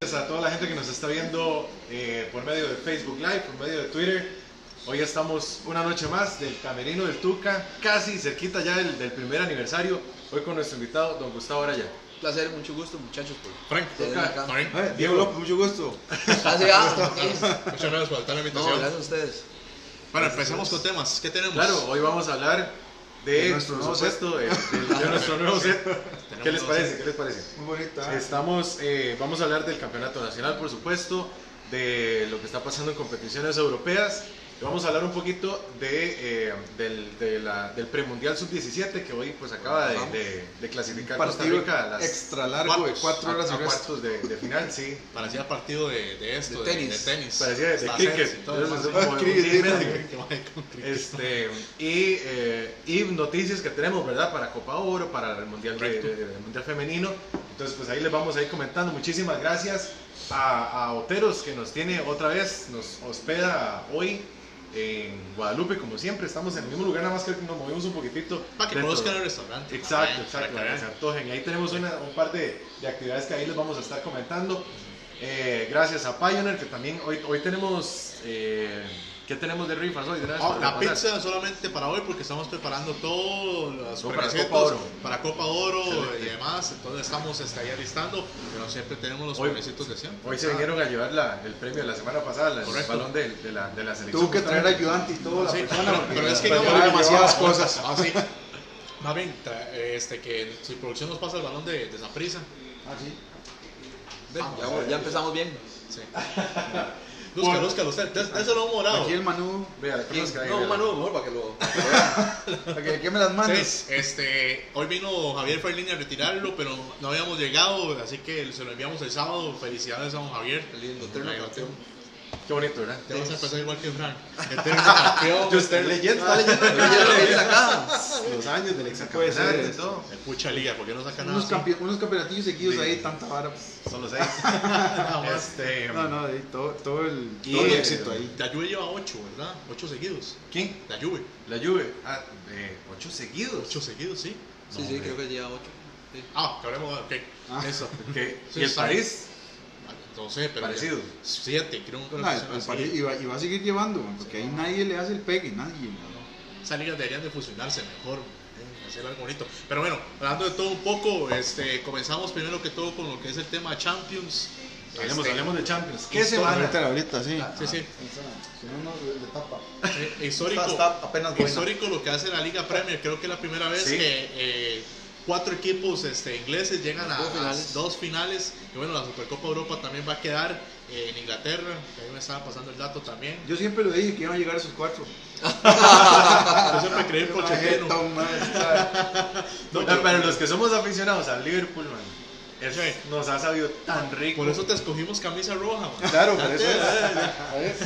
Gracias a toda la gente que nos está viendo eh, por medio de Facebook Live, por medio de Twitter. Hoy estamos una noche más del Camerino del Tuca, casi cerquita ya del, del primer aniversario. Hoy con nuestro invitado, don Gustavo Araya. Un placer, mucho gusto, muchachos. Por Frank, tenerme acá. Frank, Eh, Diego López, mucho gusto. Gracias, ah, ok. muchas gracias por aceptar la No, invitación. gracias a ustedes. bueno, empecemos con temas. ¿Qué tenemos? Claro, hoy vamos a hablar de, nuestro nuevo supuesto, de, nuestro nuevo set. ¿Qué les parece? ¿Qué les parece? Muy bonita. Estamos, eh, vamos a hablar del campeonato nacional, por supuesto, de lo que está pasando en competiciones europeas. Vamos a hablar un poquito de, eh, del, de la- del premundial sub-17 que hoy pues acaba de, de- de clasificar Costa Partido Rica a, las, extra largo de cuatro horas a cuartos de, de final, sí. Parecía partido de, esto, De tenis. de tenis. Parecía de, cricket. Este, y, eh, y noticias que tenemos, ¿verdad? Para Copa Oro, para el Mundial, de- Mundial Femenino. Entonces, pues ahí les vamos a ir comentando. Muchísimas gracias a, a Oteros que nos tiene otra vez, nos hospeda hoy en Guadalupe, como siempre. Estamos en el mismo lugar, nada más que nos movimos un poquitito. Para que conozcan el restaurante. Exacto, también, exacto, para que se antojen. Ahí tenemos una- un par de, de actividades que ahí les vamos a estar comentando. Eh, gracias a Pioneer, que también hoy, hoy tenemos. Eh, ¿Qué tenemos de rifas hoy? Ah, para la pizza solamente para hoy porque estamos preparando todos los Todo para Copa Oro. para Copa Oro Excelente. y demás. Entonces estamos este, ahí alistando, pero siempre tenemos los Hoy- precios de siempre. Hoy se vinieron a llevar la- el premio de la semana pasada, la- el balón de, de la, de la selección. Tuvo que traer ayudante y todo la Sí, persona. pero, pero es que digamos, demasiadas cosas. Ah, sí. Más bien, tra- este, que si producción nos pasa el balón de, de Saprissa. Ah, sí. Ya, ya empezamos bien. Sí. Lúzcalo, lúzcalo, usted, dés- déselo a un morado. Aquí el Manu, Vea, ¿qué nos cae? No, un Manu, mejor para que lo. para que le queme las manos. Sí, este, hoy vino Javier Ferlini a retirarlo, pero no habíamos llegado, así que se lo enviamos el sábado. Felicidades a don Javier. Qué lindo, eterno campeón. Qué bonito, ¿verdad? Te vas a empezar igual que Frank. Yo estoy leyendo, está leyendo Ya lo acá. los años del exacampeonato y todo. El pucha liga, porque no saca nada. Unos, así? campe- unos campeonatillos seguidos Sí. ahí, tanta vara. Solo seis. Este, No, no, ahí todo, todo el, todo el éxito ahí. La Juve lleva 8, ¿verdad? 8 seguidos. ¿Quién? La Juve. La Juve. Ah, eh, ocho seguidos. 8 seguidos, sí. Sí, sí, creo que lleva 8. Sí. Ah, que hablemos, ok. Ah. Eso. ¿Y el. París? No sé, pero. Parecido. 7, creo No, cosa el así. Y, va, y va a seguir llevando, porque ahí nadie le hace el pegue, nadie. Esas ligas deberían de fusionarse mejor, eh, hacer algo bonito. Pero bueno, hablando de todo un poco, este, comenzamos primero que todo con lo que es el tema Champions. Hablemos, Este, hablemos de Champions. ¿Qué semana? Ahorita, ahorita, sí. Sí, sí. Si no, no le tapa. sí, histórico, Está, está apenas buena. histórico lo que hace la Liga Premier. Creo que es la primera vez Sí. que eh, cuatro equipos este, ingleses llegan a, Dos a finales. dos finales. Y bueno, la Supercopa Europa también va a quedar eh, en Inglaterra. Que ahí me estaba pasando el dato también. Yo siempre lo dije que iban a llegar esos cuatro. Yo siempre creí en Pochettino. No, pero- pero los que somos aficionados al Liverpool, man, es- Sí. nos ha sabido tan rico. Por eso te escogimos camisa roja, man. Claro, por eso es.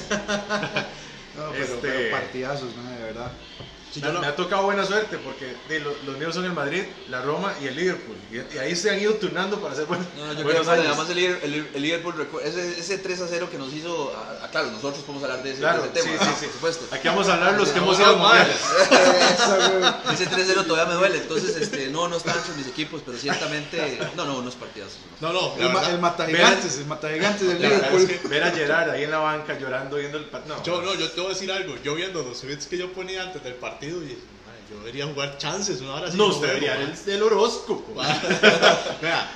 No, pero, Este- pero partidazos, man, de verdad. Sí, me, yo lo- me ha tocado buena suerte porque de, lo- los míos son el Madrid, la Roma y el Liverpool. Y, y ahí se han ido turnando para hacer buen- No, no, yo buenos creo que años. además el, Liver- el, el Liverpool, ese, ese 3 a 0 que nos hizo, ah, ah, claro, nosotros podemos hablar de ese, Claro, de ese tema, sí, sí, sí. por supuesto. Aquí vamos a hablar los que hemos ido a madre. mundiales. Ese 3-0 todavía me duele, entonces este, no, no están mis equipos, pero ciertamente, no, no, unos partidazos. No, no, El, ma- verdad, el matagigantes, el matagigantes del Liverpool. es que- Ver a Gerard ahí en la banca llorando viendo el partido. No, Yo, no, yo te voy a decir algo. Yo viendo los tweets que yo ponía antes del partido, y madre, yo debería jugar chances. Una hora así no, usted debería el, el horóscopo. Vea,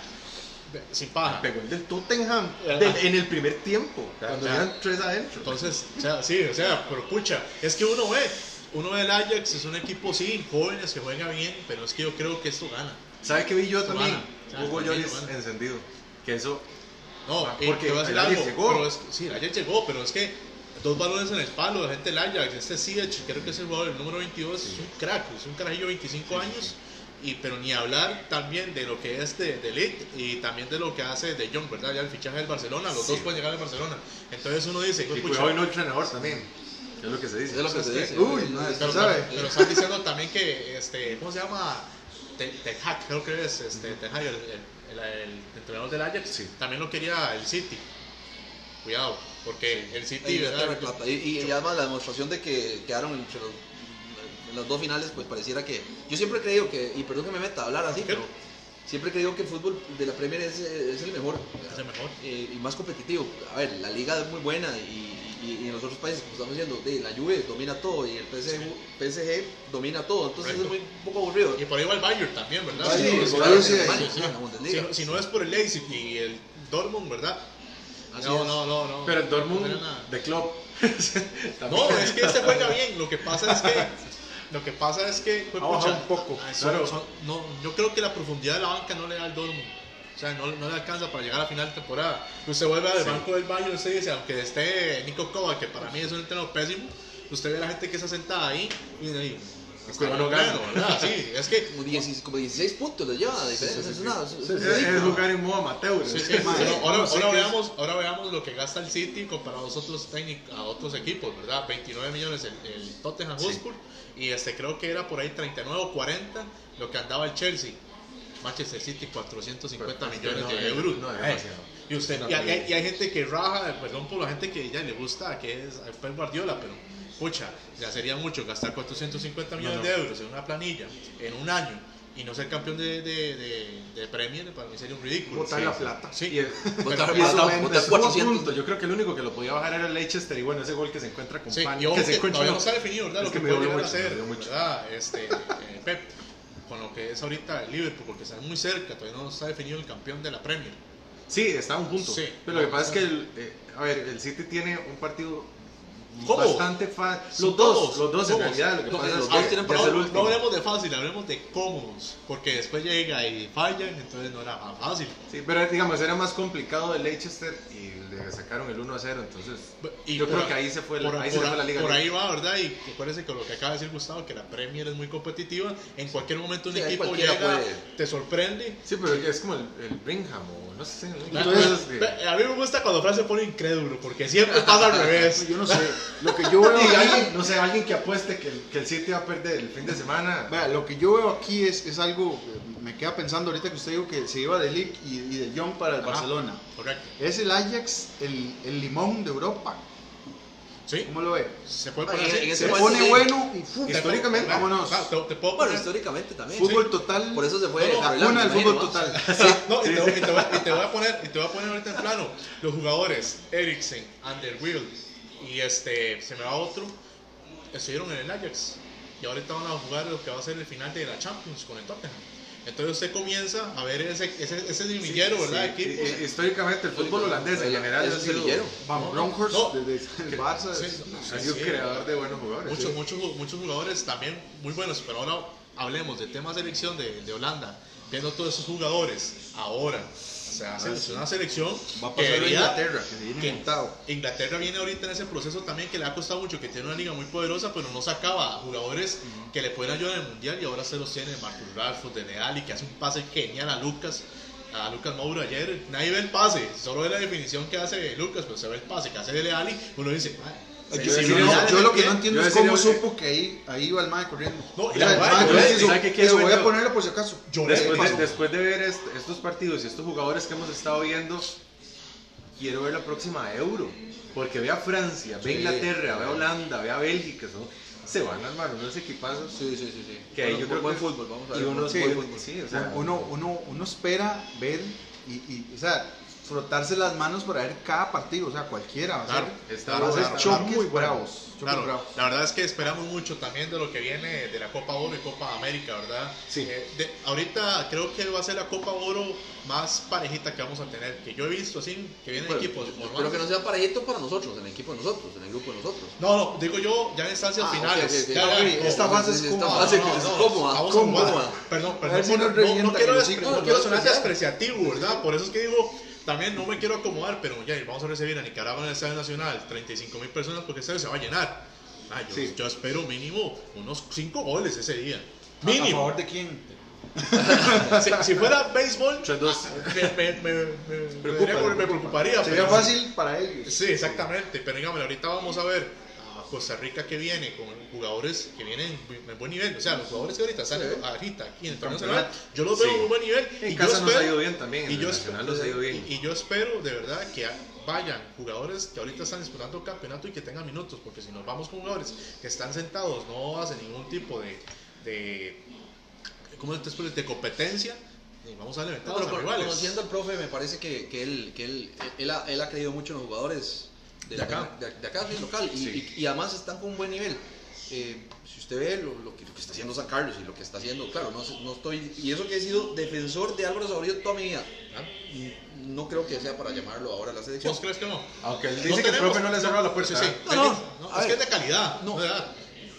ve- sin paja. Pegó el del Tottenham del- en el primer tiempo, cuando eran tres adentro. Entonces, o sea, sí, o sea, pero pucha, es que uno ve, uno ve el Ajax, es un equipo, sí, jóvenes que juega bien, pero es que yo creo que esto gana. ¿Sabe qué vi yo Su también? gana. Hugo Lloris encendido. Que eso No, Ah, y porque el Ajax llegó. pero es- sí, el Ajax llegó, pero es que dos balones en el palo, la gente del Ajax, este Ziyech, creo que es el jugador, el número 22, es un crack, es un carajillo de 25 años, y, pero ni hablar también de lo que es de, de Ligt y también de lo que hace de Jong, ¿verdad? Ya el fichaje del Barcelona, los Sí. dos pueden llegar al Barcelona. Entonces uno dice, Y "Pues, cuidado no el entrenador también. Es lo que se dice. Es lo que se dice. uy, no, es- pero, ¿sabe? pero están diciendo también que, este, ¿cómo se llama? Te- Ten Hag, creo que es, este, Ten Hag, el, el- el- el entrenador del Ajax, Sí. también lo quería el City. Cuidado, porque el City, Y, ¿verdad? y, y- y además la demostración de que quedaron entre los, en las dos finales, pues pareciera que. Yo siempre he creído que, y perdón que me meta a hablar así, pero siempre que digo que el fútbol de la Premier es, es el mejor Es el mejor. eh, y más competitivo. A ver, la liga es muy buena y, y- y en los otros países, como estamos diciendo, de, la Juve domina todo y el PSG, PSG domina todo, entonces Correcto. es muy un poco aburrido. Y por ahí va el Bayern también, ¿verdad? Sí, Sí, sí, sí, sí, sí. si no es por el Leipzig y el Dortmund, ¿verdad? Así no, es. no, no, no. Pero el Dortmund No de club. No, es que este juega bien. Lo que pasa es que. Lo que pasa es que. pues, pucha, un poco. ah, son- Claro. son- no, yo creo que la profundidad de la banca no le da al Dortmund. O sea, no, no le alcanza para llegar a final de temporada. Usted vuelve al Sí. banco del Bayern, usted dice, aunque esté Nico Kovac, que para mí es un entrenador pésimo, usted ve a la gente que está sentada ahí y dice Cuidado, bueno, gano. ¿verdad? Sí, es que. Como 16, como 16 puntos le lleva de diferencia. es una, es- es Sí, Es, ridículo. es jugar en modo amateur. Sí, sí, Es- ahora, no ahora es. veamos, ahora veamos lo que gasta el City comparado a otros a otros equipos, ¿verdad? 29 millones el, el Tottenham Sí. Hotspur y este creo que era por ahí 39 o 40 lo que andaba el Chelsea. Manchester City 450 Pero, millones no, de eh, euros. no, es Eh, y usted No, y, hay, y hay gente que raja, perdón por la gente que ya le gusta, que es Pep Guardiola, pero pucha, ya sería mucho gastar 450 millones no. de euros en una planilla en un año y no ser campeón de, de, de, de Premier, para mí sería un ridículo. Botar Sí, la plata. Sí, Y el- Botar pero- y eso plata, en- botar estuvo a 400. punto. Yo creo que el único que lo podía bajar era el Leicester y bueno, ese gol que se encuentra con Sí, Pan, que que se encuentra todavía no- no está definido, ¿verdad? Es lo que que, me puede dolió llegar a mucho, me hacer. ¿verdad? Este, eh, Pep, con lo que es ahorita el Liverpool, porque está muy cerca, todavía no está definido el campeón de la Premier. Sí, está a un punto. Sí. Pero lo que pasa es que, el, eh, a ver, el City tiene un partido ¿Cómo? bastante fácil. Los dos, los dos en realidad. Lo que No, pasa los es dos que es no, hablemos de fácil, hablemos de cómodos, porque después llega y fallan, entonces no era fácil. Sí, pero digamos, era más complicado el Leicester y le sacaron el 1 a 0, entonces Y yo por creo a- que ahí se fue, la- por, ahí se fue la liga. por ahí va, ¿verdad? Y acuérdense que lo que acaba de decir Gustavo, que la Premier es muy competitiva, en cualquier momento un Sí, equipo llega, puede. te sorprende. Sí, pero es como el, el Brigham o no sé. ¿no? Entonces, que- a mí me gusta cuando Fran se pone incrédulo, porque siempre pasa al revés. Yo no sé. Lo que yo veo aquí, no sé, alguien que apueste que el, que el City va a perder el fin de semana. vea, lo que yo veo aquí es, es algo, eh, me queda pensando ahorita que usted dijo que se iba de Ligt y, y de Young para el Ajá. Barcelona. Correcto. Es el Ajax, el, el limón de Europa. Sí, ¿Cómo lo ve? se puede poner así. Se pone sí. bueno y fu, Históricamente, vámonos. Ah, te, te puedo Bueno, poner. históricamente también. Fútbol total. Por eso se fue No, no, la del fútbol total. No, y, te, voy- y te voy, y te voy a poner, y te voy a poner ahorita en plano los jugadores Eriksen, Underwill y este, se me va otro, estuvieron en el Ajax y ahorita van a jugar lo que va a ser el final de la Champions con el Tottenham. Entonces usted comienza a ver ese, ese, ese semillero, ¿verdad? Sí, Equipos. y- y- históricamente el fútbol holandés en general Es sido, semillero. Van No, Bronckhorst no. desde el Barça. Sí, es- ha sí, sido sí, creador de buenos jugadores. Muchos, sí. muchos, muchos jugadores también muy buenos, pero ahora hablemos de temas de selección de, de Holanda, viendo todos esos jugadores ahora. Sea, es sí. una selección Va a que pasar a debería- Inglaterra, que se viene que- montado. Inglaterra viene ahorita en ese proceso también que le ha costado mucho, que tiene una liga muy poderosa, pero no sacaba a jugadores que le pueden ayudar en el mundial y ahora se los tiene Marcus Rashford, de Ali, que hace un pase genial a Lucas. A Lucas Moura ayer, nadie ve el pase, solo ve la definición que hace Lucas, pero se ve el pase que hace Dele Ali, uno dice, "Ah, Yo, se- yo no, yo lo que pie". no entiendo yo es cómo supo que ahí, ahí iba el mae corriendo. No, y la yo no le- hizo, ¿sabe qué eso quiero voy ver a yo? ponerlo por si acaso. Lloré. Después de, después de ver est- estos partidos y estos jugadores que hemos estado viendo, quiero ver la próxima Euro. Porque ve a Francia, ve a Sí. Inglaterra, ve a Holanda, ve a Bélgica. ¿no? Se van a armar unos equipazos. Sí, sí, sí. sí. Que ahí Bueno, yo creo buen que- fútbol, vamos a y ver. Sí, yo- fútbol, sí, o sea, uno, uno, uno espera ver y, y, o sea, frotarse las manos para ver cada partido, o sea, cualquiera. Va a Claro, ser, está va a ser choques muy bravos. choques bravos. la verdad es que esperamos mucho también de lo que viene de la Copa Oro y Copa América, ¿verdad? Sí. Eh, de- ahorita creo que va a ser la Copa Oro más parejita que vamos a tener, que yo he visto así, que vienen Bueno, equipos normales. que no sea parejito para nosotros, en el equipo de nosotros, en el grupo de nosotros. No, no, digo yo ya en instancias Ah, finales. ok, ok. Ya, Ah, ya, esta fase es Esta cómoda. fase no, es no, cómoda. Perdón, perdón, si no, no quiero, no quiero sonar despreciativo, ¿verdad? Por eso es que digo, también no me quiero acomodar, pero ya vamos a recibir a Nicaragua en el Estadio Nacional, 35 mil personas porque el estadio se va a llenar. Ah, yo, Sí. yo espero mínimo unos 5 goles ese día. ¿A- ¿A Mínimo. favor de quién? Si, si fuera béisbol, me, me, me, me- me- Preocupa, me- me preocuparía. Sería pero- fácil para ellos. Sí, exactamente. Pero dígame, ahorita vamos a ver Costa Rica que viene con jugadores que vienen en buen nivel. O sea, los jugadores que ahorita están Sí. ahorita aquí en el torneo Campeonato. nacional, yo los veo Sí. en un buen nivel. En y yo nos espero- ha ido bien también, y yo espero- nos ha ido bien. Y, y yo espero de verdad que vayan jugadores que ahorita están disputando campeonato y que tengan minutos, porque si nos vamos con jugadores que están sentados, no hacen ningún tipo de, de ¿cómo te explico? de competencia, y vamos a No, ventajas pero conociendo al profe, me parece que, que él, que él, él, ha, él ha creído mucho en los jugadores de, De acá. de, de acá, local, y, Sí. y- y además están con un buen nivel. Eh, si usted ve lo, lo que, lo que está haciendo San Carlos y lo que está haciendo, claro, no, sé- no estoy. Y eso que he sido defensor de Álvaro Saborío toda mi vida, ¿Ah? no creo que sea para llamarlo ahora a la selección. ¿Vos crees que no? Aunque él No dice que el profe no le ha cerrado la puerta. Sí, sí. No, no, es que es de calidad, No.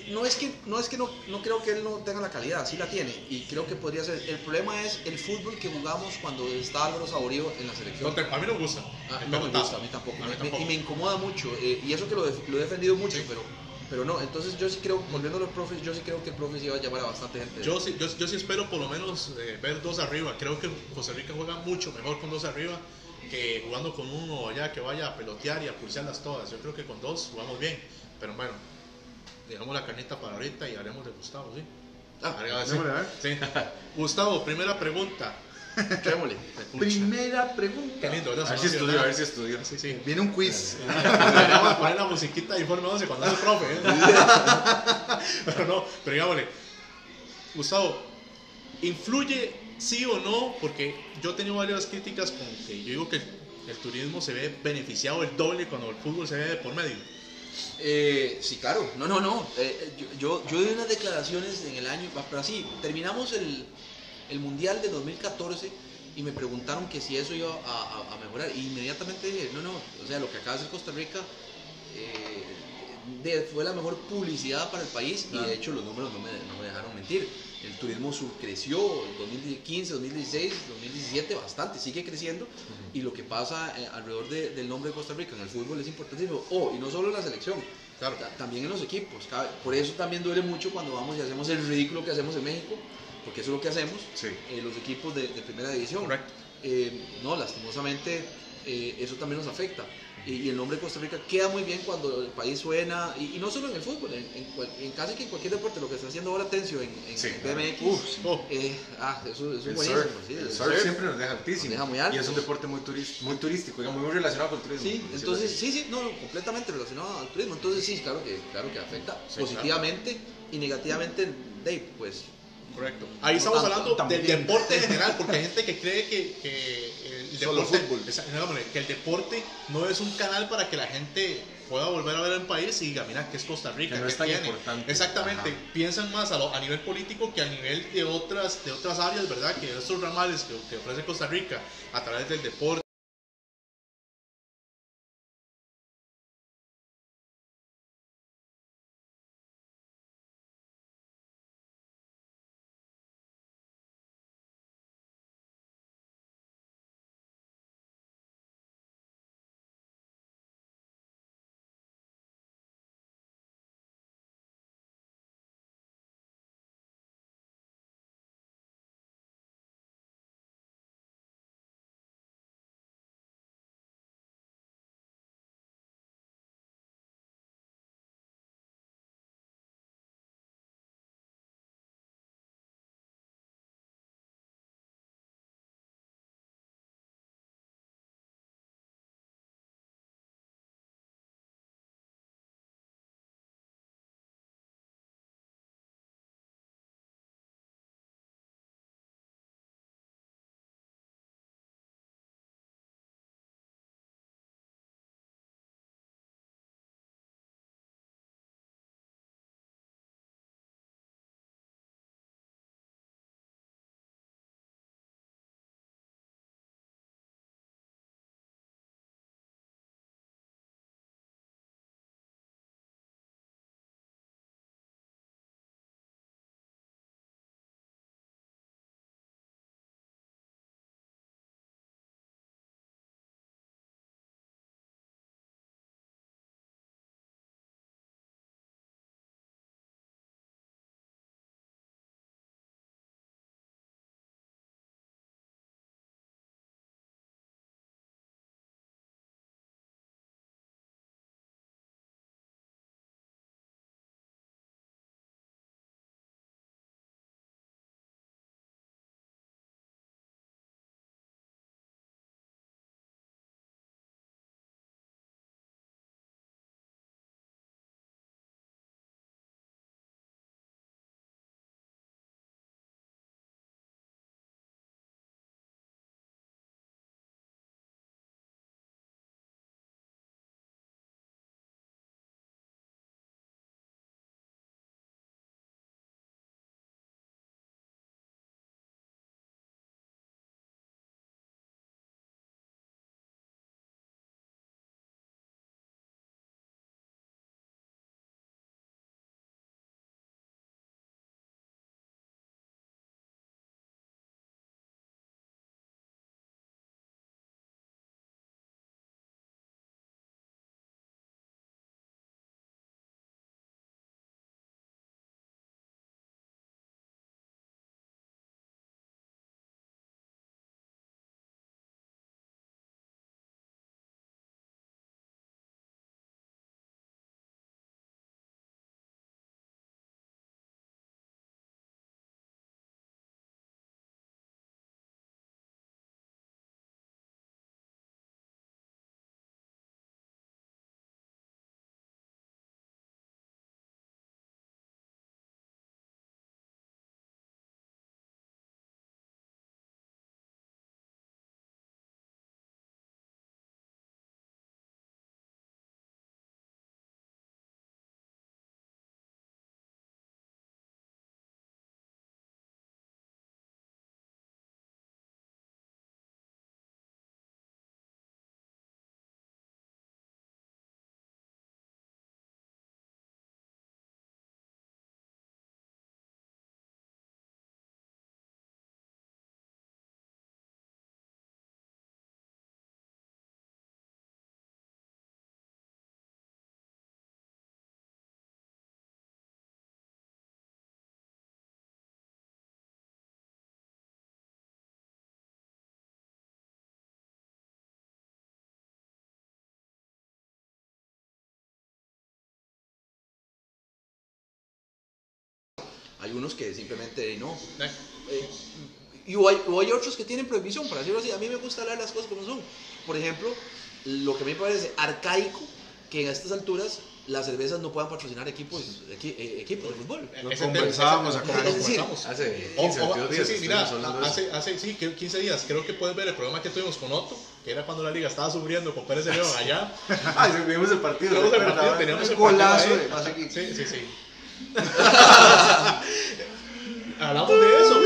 No es que, no, es que no, no creo que él no tenga la calidad, sí la tiene. Y creo que podría ser. El problema es el fútbol que jugamos cuando está Álvaro Saborío en la selección. No te- a mí no me gusta. Ah, no me gusta, a mí tampoco. A mí Me- y me incomoda mucho. eh, y eso que lo, he defendido mucho, Sí. pero, pero no. Entonces yo sí creo, volviendo a los profes, yo sí creo que el profe sí va a llamar a bastante gente. Yo sí, yo, yo sí espero por lo menos eh, ver dos arriba. Creo que Costa Rica juega mucho mejor con dos arriba que jugando con uno allá que vaya a pelotear y a pulsearlas todas. Yo creo que con dos jugamos bien. Pero bueno, dejamos la carnita para ahorita y haremos de Gustavo, ¿sí? Ah, Arriba, sí. démosle, a ver. Sí. Gustavo, primera pregunta. Primera Qué pregunta. lindo, ¿verdad? A ver si estudió, a ver si estudió. Sí, sí. Viene un quiz. Vamos a poner la musiquita de Informe 11 cuando es el profe. ¿eh? pero no, pero digámosle. Gustavo, ¿influye sí o no? Porque yo he tenido varias críticas con que yo digo que el turismo se ve beneficiado el doble cuando el fútbol se ve de por medio. Eh, sí, claro. No, no, no. Eh, yo, yo, yo di unas declaraciones en el año, pero así, terminamos el, el Mundial de 2014 y me preguntaron que si eso iba a, mejorar. Y inmediatamente dije, no, no, o sea, lo que acaba de hacer Costa Rica eh, de- fue la mejor publicidad para el país y de hecho los números no me, no me dejaron mentir. El turismo sur creció en 2015, 2016, 2017 bastante, sigue creciendo y lo que pasa eh, alrededor de- del nombre de Costa Rica en el fútbol es importantísimo. Oh, y no solo en la selección, Claro. ta- también en los equipos. Por eso también duele mucho cuando vamos y hacemos el ridículo que hacemos en México, porque eso es lo que hacemos, Sí. eh, los equipos de, de primera división. Eh, no, lastimosamente eso también nos afecta. Y, y el nombre de Costa Rica queda muy bien cuando el país suena, y, y no solo en el fútbol, en, en en casi que en cualquier deporte, lo que está haciendo ahora Tencio en, en Sí, BMX. Oh, eh, ah, eso, eso es buenísimo. surf, sí, el el surf surf. siempre nos deja altísimo. Nos deja muy alto. Y es un deporte muy, turis- muy turístico, digamos, muy relacionado con el turismo. Sí, entonces, sí, sí, no, completamente relacionado al turismo. Entonces, sí, claro que, claro que afecta Sí, positivamente y negativamente, Dave, pues. correcto. Ahí No estamos hablando también. del deporte en general, porque hay gente que cree que, que el Solo deporte, fútbol. esa- digámosle, que el deporte no es un canal para que la gente pueda volver a ver el país y diga, mira, que es Costa Rica, Que no ¿qué es tan tiene?". importante. Exactamente, Ajá. piensan más a, lo- a nivel político que a nivel de otras, de otras áreas, ¿verdad? Que estos ramales que, que ofrece Costa Rica a través del deporte hay unos que simplemente no. Eh, Eh, y o hay, o hay otros que tienen prohibición, para decirlo así. A mí me gusta hablar las cosas como son. Por ejemplo, lo que a mí me parece arcaico que en estas alturas las cervezas no puedan patrocinar equipos, equi- eh, equipos de fútbol. Lo conversábamos acá. lo conversamos. Hace O- 15, o- 22 días. sí, sí, mira, hace, hace sí, que 15 días, creo que puedes ver el programa que tuvimos con Otto, que era cuando la liga estaba sufriendo con Pérez de León allá. Ah, sí, vimos el partido. Teníamos el ¿recuerda? partido, teníamos Un el golazo partido de. Sí, sí, sí. Hablamos de eso.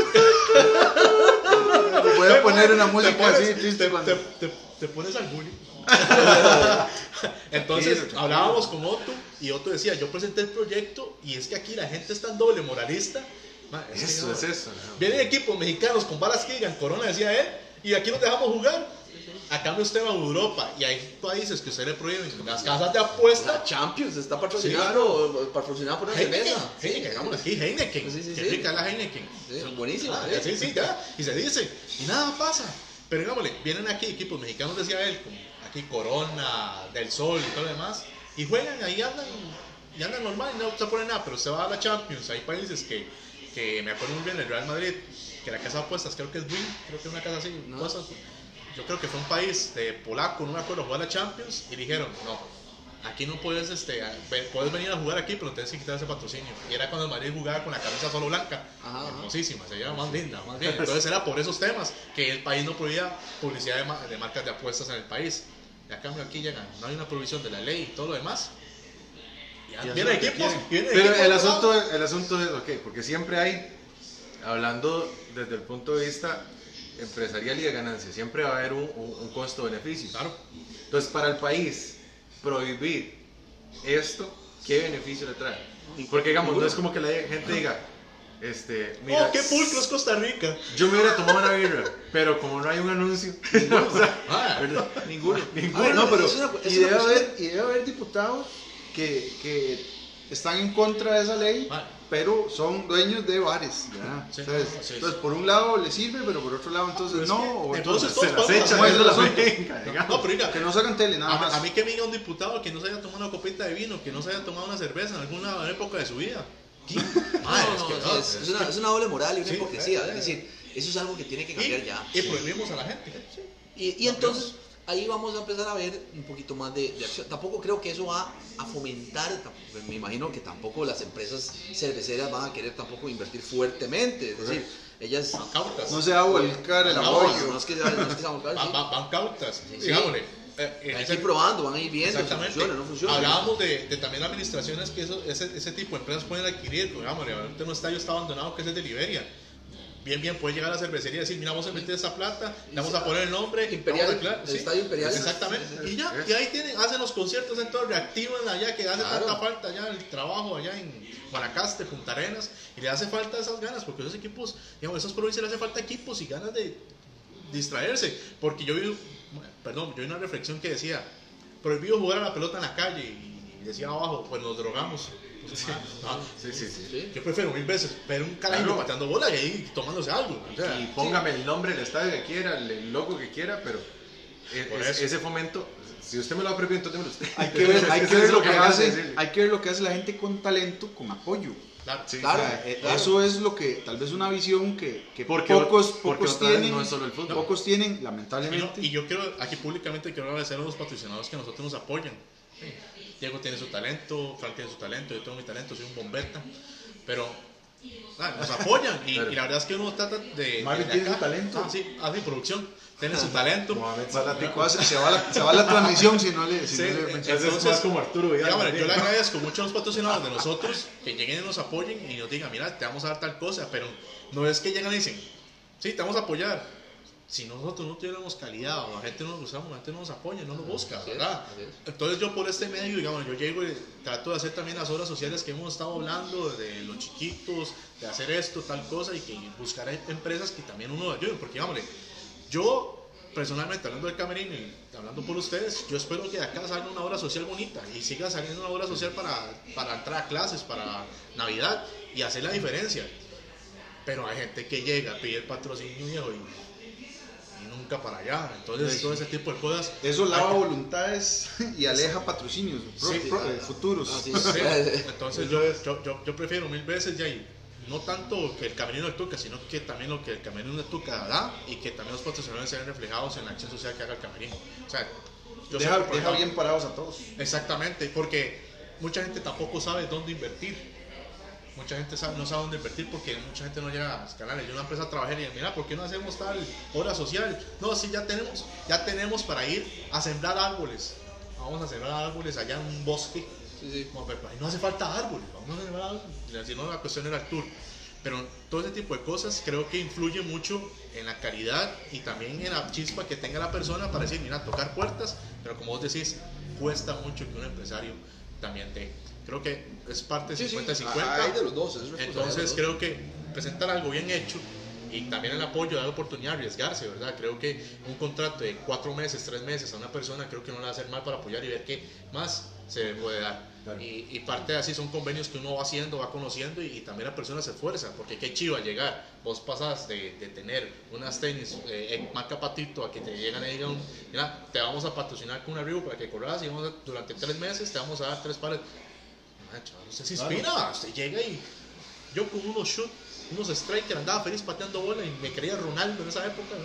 Voy a poner una Te música pones- así triste te, cuando. te- te- te pones al bullying. Entonces hablábamos con Otto y Otto decía, yo presenté el proyecto y es que aquí la gente es tan doble moralista. Es Eso es eso. Vienen equipos mexicanos con balas que digan Corona, decía él, y aquí nos dejamos jugar. A cambio usted va a Europa y hay países que usted le prohíben las casas de La apuesta. Champions está patrocinando, patrocinada por una Heineken, cerveza. Heineken, hagamos aquí, Heineken. Sí, sí, Qué sí. rica la Heineken. Sí, buenísima. Ah, ¿eh? sí, sí, ya. Y se dice, y nada pasa. Pero digámosle, vienen aquí equipos mexicanos, decía él, como aquí Corona, Del Sol y todo lo demás, y juegan, ahí andan, y andan normal, y no se pone nada, pero se va a la Champions. Hay países que, que me acuerdo muy bien, el Real Madrid, que la casa de apuestas, creo que es Win, creo que es una casa así, No. cosas. Yo creo que fue un país de polaco, no me acuerdo, jugar la Champions, y dijeron, no, aquí no puedes, este, puedes venir a jugar aquí, pero tienes que quitar ese patrocinio. Y era cuando el Madrid jugaba con la camisa solo blanca, Ajá, hermosísima, se veía más linda, más bien. Entonces era por esos temas que el país no prohibía publicidad de, ma- de marcas de apuestas en el país. Y a cambio aquí llegan, no hay una prohibición de la ley y todo lo demás. Y que equipos, vienen Pero equipos el asunto, es, el asunto es, ok, porque siempre hay, hablando desde el punto de vista empresarial y de ganancia, siempre va a haber un, un- un costo-beneficio. Claro. Entonces, para el país, prohibir esto, ¿qué beneficio le trae? Porque, digamos, no es como que la gente diga, este, mira, oh, qué pulcro es Costa Rica. yo me hubiera tomado una birra, pero como no hay un anuncio, o sea, Ah, ¿verdad? Ninguno. Ninguno. A ver, No, pero. es una- es y, debe haber, y debe haber diputados que, que están en contra de esa ley, Ah. Pero son dueños de bares. Sí, entonces, sí, sí. entonces, por un lado le sirve, pero por otro lado, entonces Pero es no. entonces se todos las echan ¿Cómo es. No, pero diga, que no sacan tele, nada a, más. a mí que venga un diputado que no se haya tomado una copita de vino, que no se haya tomado una cerveza en alguna época de su vida. No, es es, es es una, es doble moral y una Sí, hipocresía. eh, Es decir, eso es algo que tiene que Y, cambiar ya. y prohibimos a la gente. Y, y entonces ahí vamos a empezar a ver un poquito más de, de acción. Tampoco creo que eso va a fomentar, me imagino que tampoco las empresas cerveceras van a querer tampoco invertir fuertemente. Es decir, ellas... Cautas. No se va a volcar el No, No, apoyo. no es que, no seamos claros, Van, sí. van- van cautas. Sí, sí. Digámosle. eh, en Hay que ese- ir probando, van a ir viendo si Exactamente. funciona, no funciona. Hablábamos de, de también administraciones que eso, ese, ese tipo de empresas pueden adquirir. Digamos, ahorita un estadio está abandonado que es el de Liberia. Bien, bien, puede llegar a la cervecería y decir, mira, vamos a meter esa plata, le vamos a poner el nombre. Imperial, vamos a aclarar". el estadio Imperial. Exactamente. Y ya, y ahí tienen, hacen los conciertos en todo, reactivan allá, que hace Claro. tanta falta allá el trabajo allá en Guanacaste, Punta Arenas, y le hace falta esas ganas, porque esos equipos, digamos, esas provincias le hace falta equipos y ganas de distraerse. Porque yo vi, perdón, yo vi una reflexión que decía, prohibido jugar a la pelota en la calle, y decía abajo, pues nos drogamos. Pues, ah, ah, Sí, sí, sí. Sí. yo prefiero mil veces ver un carajillo Claro. pateando bola y ahí tomándose algo. O sea, Y póngame el nombre del estadio que quiera, el logo que quiera, pero e- es- ese fomento, si usted me lo ha prohibido, entonces démelo usted. Hay que ver, hay que Eso ver es lo que hace, hay que ver lo que hace la gente con talento, con apoyo. claro. Sí, Claro. O sea, eh, claro. Eso es lo que, tal vez una visión que, que Porque- pocos, porque pocos tienen, no es solo el fútbol. pocos tienen, Y, no- lamentablemente. y yo quiero, aquí públicamente quiero agradecer a los patrocinadores que nosotros nos apoyan. Sí. Diego tiene su talento, Frank tiene su talento, yo tengo mi talento, soy un bombeta. Pero ah, nos apoyan y, y la verdad es que uno trata de. Marvin tiene acá- su talento. Ah, sí, sí, producción. Tiene su talento. Mohamed hace- se, va la, se va la transmisión si no le, si Sí, no le mencionas. Ese es Entonces, más como Arturo. Dígame, también. yo le agradezco mucho a los patrocinadores de nosotros que lleguen y nos apoyen y nos digan, mira, te vamos a dar tal cosa, pero no es que llegan y dicen, sí, te vamos a apoyar. Si nosotros no tuviéramos calidad o la gente no nos gustamos, la gente no nos apoya, no nos busca, ¿verdad? Entonces yo por este medio, digamos, yo llego y trato de hacer también las obras sociales que hemos estado hablando, de los chiquitos, de hacer esto, tal cosa, y que buscar em- empresas que también uno ayude, porque digámosle, yo personalmente hablando del camerino y hablando por ustedes, yo espero que de acá salga una obra social bonita y siga saliendo una obra social para, para entrar a clases, para Navidad y hacer la diferencia. Pero hay gente que llega, pide el patrocinio y, para allá. Entonces, todo ese tipo de cosas. Eso lava hay voluntades y aleja patrocinios pro- Sí, pro- ah, futuros. ah, entonces yo, yo, yo, yo prefiero mil veces ya y no tanto que el camerino de Tuca, sino que también lo que el camerino de Tuca da y que también los patrocinadores se ven reflejados en la acción social que haga el camerino. O sea, yo Deja, bien parados a todos. Exactamente, porque mucha gente tampoco sabe dónde invertir. Mucha gente sabe- no sabe dónde invertir porque mucha gente no llega a los canales. Yo una empresa trabajé y dije, mira, ¿por qué no hacemos tal obra social? No, sí, ya tenemos, ya tenemos para ir a sembrar árboles. Vamos a sembrar árboles allá en un bosque. Sí, sí. Como, pero ahí no hace falta árboles, vamos a sembrar árboles. Si no, la cuestión era el tour. Pero todo ese tipo de cosas creo que influye mucho en la calidad y también en la chispa que tenga la persona para decir, mira, tocar puertas, pero como vos decís, cuesta mucho que un empresario también te... Creo que es parte Sí, sí. 50-50. Hay de los dos. es responsabilidad de Entonces creo que presentar algo bien hecho y también el apoyo, dar la oportunidad de arriesgarse, ¿verdad? Creo que un contrato de cuatro meses, tres meses a una persona, creo que no le va a hacer mal para apoyar y ver qué más se puede dar. Claro. Y, y parte de así son convenios que uno va haciendo, va conociendo y, y también la persona se esfuerza, porque qué chiva llegar. Vos pasas de, de tener unas tenis eh, en marca patito a que te llegan y digan, mira, te vamos a patrocinar con una Reebok para que corras y vamos a- durante tres meses te vamos a dar tres pares. Ah, chaval, usted se inspira, usted llega y yo con unos shoot, unos strikers andaba feliz pateando bola y me creía Ronaldo en esa época.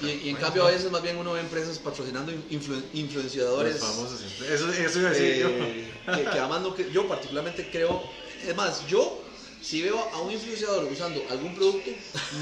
Y, y en cambio a veces más bien uno ve empresas patrocinando influ- influenciadores. Famosos. Eso, eso iba a decir yo. eh, que, que además no, que yo particularmente creo, es más, yo si veo a un influenciador usando algún producto,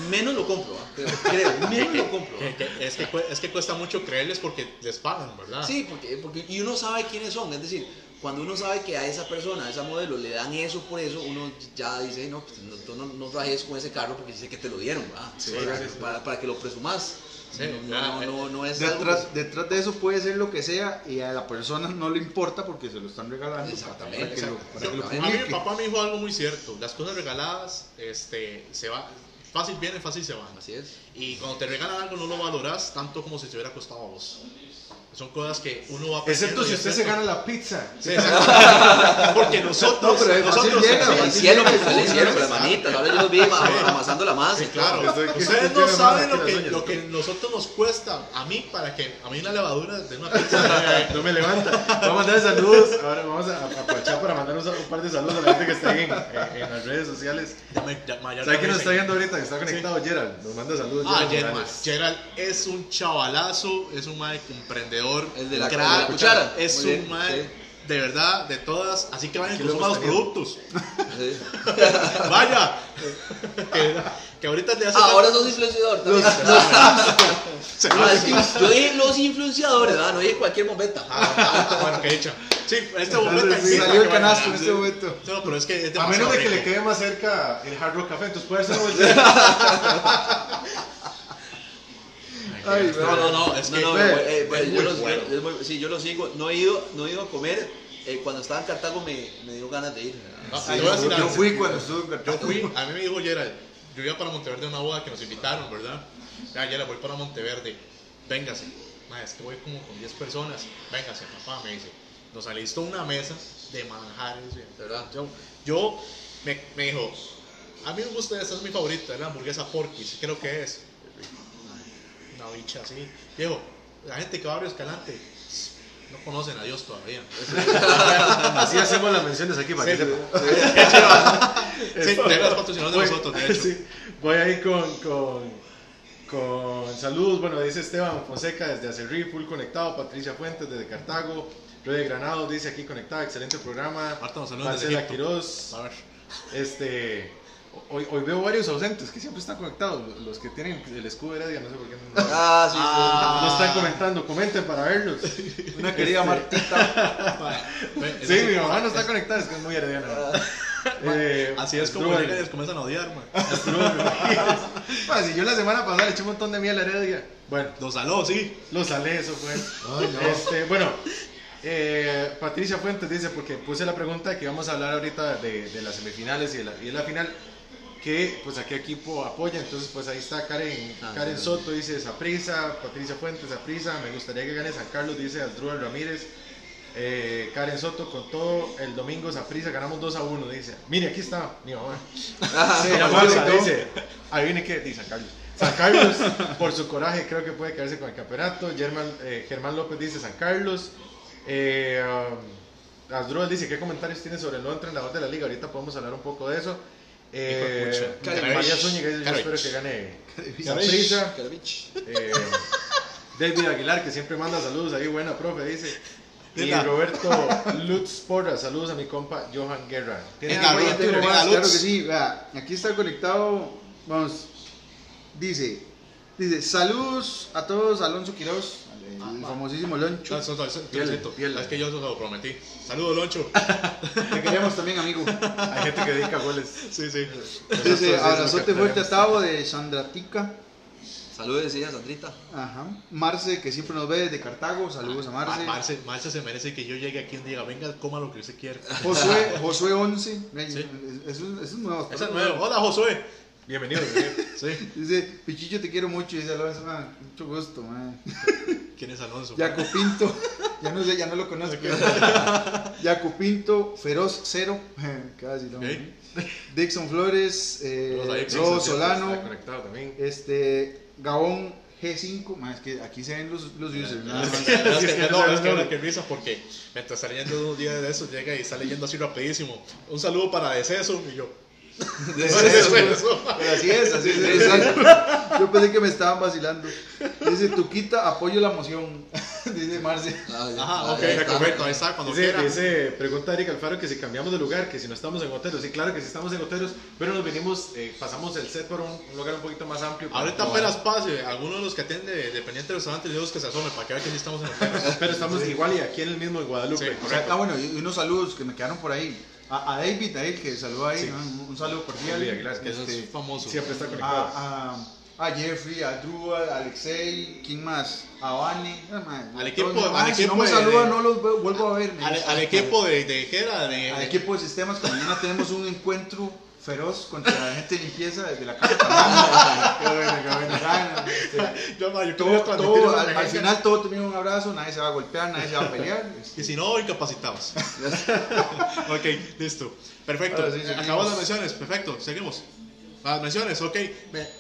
menos lo compro, creo, creo, menos lo compro. es, que, es que cuesta mucho creerles porque les pagan, ¿verdad? Sí, porque, porque y uno sabe quiénes son, es decir, cuando uno sabe que a esa persona, a esa modelo le dan eso por eso, uno ya dice, no, pues no, tú no, no rajes con ese carro porque sé que te lo dieron, ¿verdad? Sí, para, sí, sí. para- para que lo presumas. No, no, no, no es algo Detrás, de eso puede ser lo que sea y a la persona no le importa porque se lo están regalando. Exactamente, Para que lo, para que lo A mí mi papá me dijo algo muy cierto, las cosas regaladas este, se va, fácil vienen, fácil se van. Así es. Y cuando te regalan algo no lo valoras tanto como si te hubiera costado a vos. Son cosas que uno va Excepto si usted se gana la pizza. Sí. Porque nosotros, No, pero es nosotros llega, En el cielo, sí, cielo, con las manitas. Ahora yo los vi ama- amasando la masa. Sí, claro. Ustedes no saben lo que, lo que nosotros nos cuesta a mí para que a mí la levadura de una pizza. No me levanta. Vamos a mandar saludos. Ahora vamos a aprovechar para mandar un, par de saludos a la gente que está ahí en, en- las redes sociales. Ya me- ya- ma- ya ¿Sabe quién me nos está viendo ahorita? Que está conectado Gerald. Nos manda saludos. Ah, Gerald Gerald, es un chavalazo, es un mae emprendedor, El de la- cuchara. es Muy un bien, mae sí. de verdad, de todas, así que vayan consuman los productos. Sí. Vaya, que, que ahorita te hace Ah, ahora sos influenciador. también. Yo dije los influenciadores, ¿verdad? no dije cualquier bombeta. Ah, bueno, que dicha. Sí, este bombeta sí, sí, Salió el canasto en a- este momento. No, pero es que es A menos de que rico. le quede más cerca el Hard Rock Café, entonces puede ser bolsita. Ay, No, no, no, es No, que no, ve, eh, pues, es yo los- bueno. es muy- sí, yo lo sigo. No he ido, no he ido a comer. Eh, cuando estaba en Cartago me, me dio ganas de ir. No, Sí, te voy a decir yo, yo fui cuando estuve en Yo Cartago. fui, a mí me dijo Gerald, yo iba para Monteverde a una boda que nos invitaron, ¿verdad? Ya, Gerald, voy para Monteverde, véngase. Ma, es que voy como con 10 personas, véngase, papá, me dice. Nos alistó una mesa de manjares, ¿sí? ¿Verdad? Yo, yo me, me dijo, a mí me gusta, esta es mi favorita, es la hamburguesa Porky's, creo que es. Una bicha así. Diego, la gente que va a Barrio Escalante no conocen a Dios todavía. Así hacemos las menciones aquí para Sí, que. Sí, de Voy- nosotros, de hecho. sí, voy ahí con, con, con saludos. Bueno, dice Esteban Fonseca desde Acerrí, full conectado. Patricia Fuentes desde Cartago. Rode Granados dice aquí conectada, excelente programa. Marta, nos desde Marcela. Quiroz. A ver. Este, hoy, hoy veo varios ausentes que siempre están conectados. Los que tienen el escudo de Heredia, no sé por qué no, Ah, sí, sí. Ah. no están comentando. Comenten para verlos. Una querida Este, Martita. Es Sí, mi mamá no está conectada, es que es muy herediana. Eh, Así es como les comienzan a odiar, man. Ah, si yo la semana pasada le eché un montón de miel a Heredia. Bueno, Los saló, sí. lo salé, eso fue. Este, bueno, eh, Patricia Fuentes dice, porque puse la pregunta que íbamos a hablar ahorita de, de las semifinales y de, la, y de la final, que pues a qué equipo apoya. Entonces, pues ahí está Karen, Ah, Karen sí. Soto, dice Saprisa, Patricia Fuentes, Saprisa, me gustaría que gane San Carlos, dice Asdrúbal Ramírez. Eh, Karen Soto con todo el domingo Saprisa ganamos 2 a 1 dice mire aquí está mi mamá Sí, dice, ahí viene que dice San Carlos. San Carlos, por su coraje, creo que puede quedarse con el campeonato. Germán, eh, Germán López dice San Carlos. Eh, um, Asdrúbal dice, ¿qué comentarios tiene sobre el nuevo entrenador de la liga? Ahorita podemos hablar un poco de eso. Eh, Caravich. Zúñiga dice, yo espero que gane. Caravich. Eh, David Aguilar, que siempre manda saludos ahí, buena profe, dice. Y. Roberto Lutz Porra, saludos a mi compa Johan Guerra. ¿Tiene algo Twitter? claro que sí. Vea, aquí está conectado. Vamos. Dice, dice, saludos a todos, Alonso Quiroz, el, el famosísimo Loncho. No, eso- Piel, lo siento. piel. Es que yo se lo prometí. Saludos, Loncho. Te queremos también, amigo. Hay gente que dedica goles. Sí, sí. Nosotros Dice, es lo abrazote fuerte a. Tavo de Sandratica. Saludos, decía Sandrita. Ajá. Marce, que siempre nos ve desde Cartago. Saludos a Marce. Marce. Marce, Marce se merece que yo llegue aquí y diga, venga, coma lo que usted quiera. Josué, Josué 11. Sí. Eso, eso es nuevo. Es nueva. Hola, Josué. Bienvenido, bienvenido. Sí. Dice, Pichicho, te quiero mucho. Dice Alonso, "Man, mucho gusto, man. ¿Quién es Alonso? Jaco Pinto, ya no sé, ya no lo conozco. Jaco Pinto, Feroz Cero, casi no. Dixon Flores, eh, Solano, este, Gabón G5, más es que aquí se ven los, los users, no, es que ahora que porque mientras está leyendo unos días de eso llega y está leyendo así rapidísimo. Un saludo para Deceso y yo. Deceso. Pero así es, así es. exacto. Yo pensé que me estaban vacilando. Dice, Tuquita, apoyo la moción. Dice Marce. Ajá, ok, perfecto, ahí está, cuando Dice, quiera. dice, pregunta Eric Alfaro que si cambiamos de lugar, que si no estamos en hoteles. Sí, claro que sí estamos en hoteles, pero nos venimos, eh, pasamos el set por un, un lugar un poquito más amplio. Ahorita apenas pase, alguno de los que atiende dependiente del restaurante, le digo que se asome para que vean que sí estamos en hoteles. Pero estamos igual y aquí en el mismo en Guadalupe. Sí, O sea, correcto. ah, bueno, y unos saludos que me quedaron por ahí. A, a David, ahí, que saludó ahí, Sí. ¿no? un, un saludo cordial. Aguilar, que Este, es famoso. Siempre está conectado. a, a, a Jeffrey, a Drew, a Alexei, ¿quién más? A Vani. Ah, man, Al equipo- al man, si equipo no me de- saludan, no los veo- vuelvo a ver. Al, al equipo de, de ¿qué era? De, Al de- equipo de sistemas, que mañana tenemos un encuentro feroz contra la gente de limpieza desde la casa. Bueno, bueno. Al, final todo termina en un abrazo, nadie se va a golpear, nadie se va a pelear. este, Y si no, incapacitados. ok, listo. Perfecto. Ahora sí. Acabamos las menciones. Perfecto, seguimos. Las menciones, ok.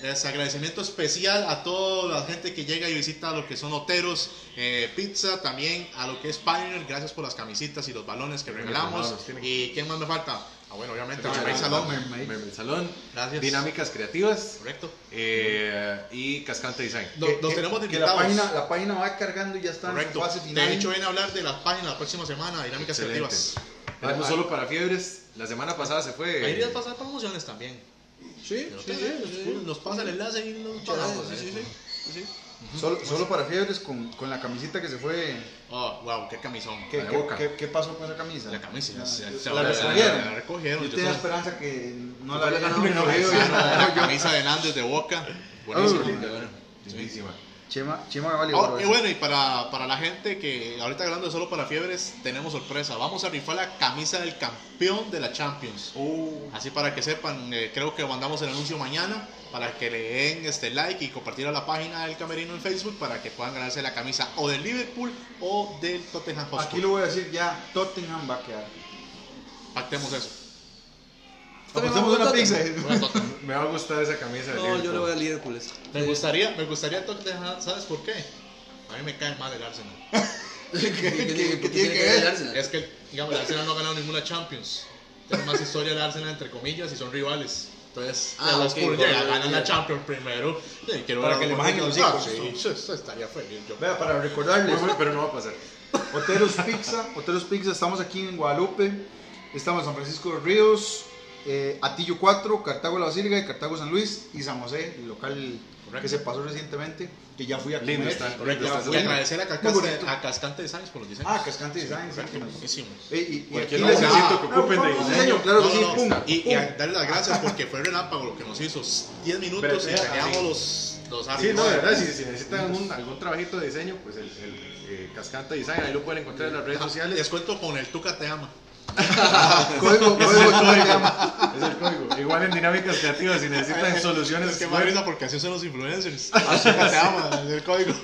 Es agradecimiento especial a toda la gente que llega y visita lo que son hoteros, eh, pizza, también a lo que es Pioneer. Gracias por las camisitas y los balones que regalamos. hermanos, tienen- ¿Y quién más me falta? Ah, bueno, obviamente, Ah, Mermaid ah, Salón. Mermaid. Mermaid Salón, Gracias. Dinámicas Creativas Correcto. eh, y Cascante Design. Que- tenemos de que la página, la página va cargando y ya está en Correcto. su fase final. De hecho, viene a hablar de las páginas la próxima semana, Dinámicas Excelente. Creativas. Tenemos Ah, solo para fiebres. La semana pasada se fue. Ahí días pasar promociones también. Sí, sí, sí. pues, Nos pasa el enlace y nos pagamos. sí, sí, Solo, solo para fiebres con, con la camisita que se fue. Oh, wow, qué camisón. ¿Qué, La qué, Boca. qué- qué pasó con esa camisa? La camisa. Ya, se- la, se- la la- recogieron. la recogieron. Yo yo tenía esperanza que no la la habían recogido. Ah, La camisa de Nández de Boca. Ah, Lindísima. Chema, Chema vale Oh, y esa. bueno, y para, para la gente que ahorita hablando de solo para fiebres, tenemos sorpresa. Vamos a rifar la camisa del campeón de la Champions. Así para que sepan, eh, creo que mandamos el anuncio mañana para que le den este like y compartir a la página del Camerino en Facebook para que puedan ganarse la camisa o del Liverpool o del Tottenham Hotspur. Aquí lo voy a decir ya, Tottenham va a quedar. Pactemos eso. Apostemos una pizza. Me va a gustar esa camisa de No, yo le voy a Liverpool. esta. Me gustaría, me gustaría Tottenham, ¿sabes por qué? A mí me cae mal el Arsenal. ¿Qué tiene qué que tiene que ver el? Arsenal? Es que, digamos, el Arsenal no ha ganado ninguna Champions. Tiene más historia el Arsenal, entre comillas, y son rivales. Entonces, Ah, los ok, Spurs llegan, ganan la. Champions primero. y quiero Para ver que le bajen los hijos. Sí, eso estaría feliz. Yo. Vea, para recordarles, pero no va a pasar. Hoteros Pizza, Hoteros Pizza, estamos aquí en Guadalupe, estamos en San Francisco de Ríos, eh, Atillo 4, Cartago la Basílica, y Cartago San Luis y San José, el local Correcto. que se pasó recientemente, que ya fui a comer. Lindo está, Correcto. Ya está. Y fui. agradecer a Cascante, a Cascante Designs por los diseños. Ah, Cascante Design, sí, buenísimo. Eh, y, y aquí necesito que Ah, ocupen de un diseño. claro que No, sí, no, pum, y, y pum. a darle las gracias porque fue relámpago lo que nos hizo. 10 minutos y teníamos los, los Sí, no, de verdad, si, si necesitan un- algún trabajito de diseño, pues el, el eh, Cascante Design, ahí lo pueden encontrar en las redes Ajá, sociales. Descuento con el Tuca te ama. Código, código, código. Es el código. Igual en dinámicas creativas, si necesitan soluciones. Es que más risa porque así son los influencers. Tuca te ama, es el código.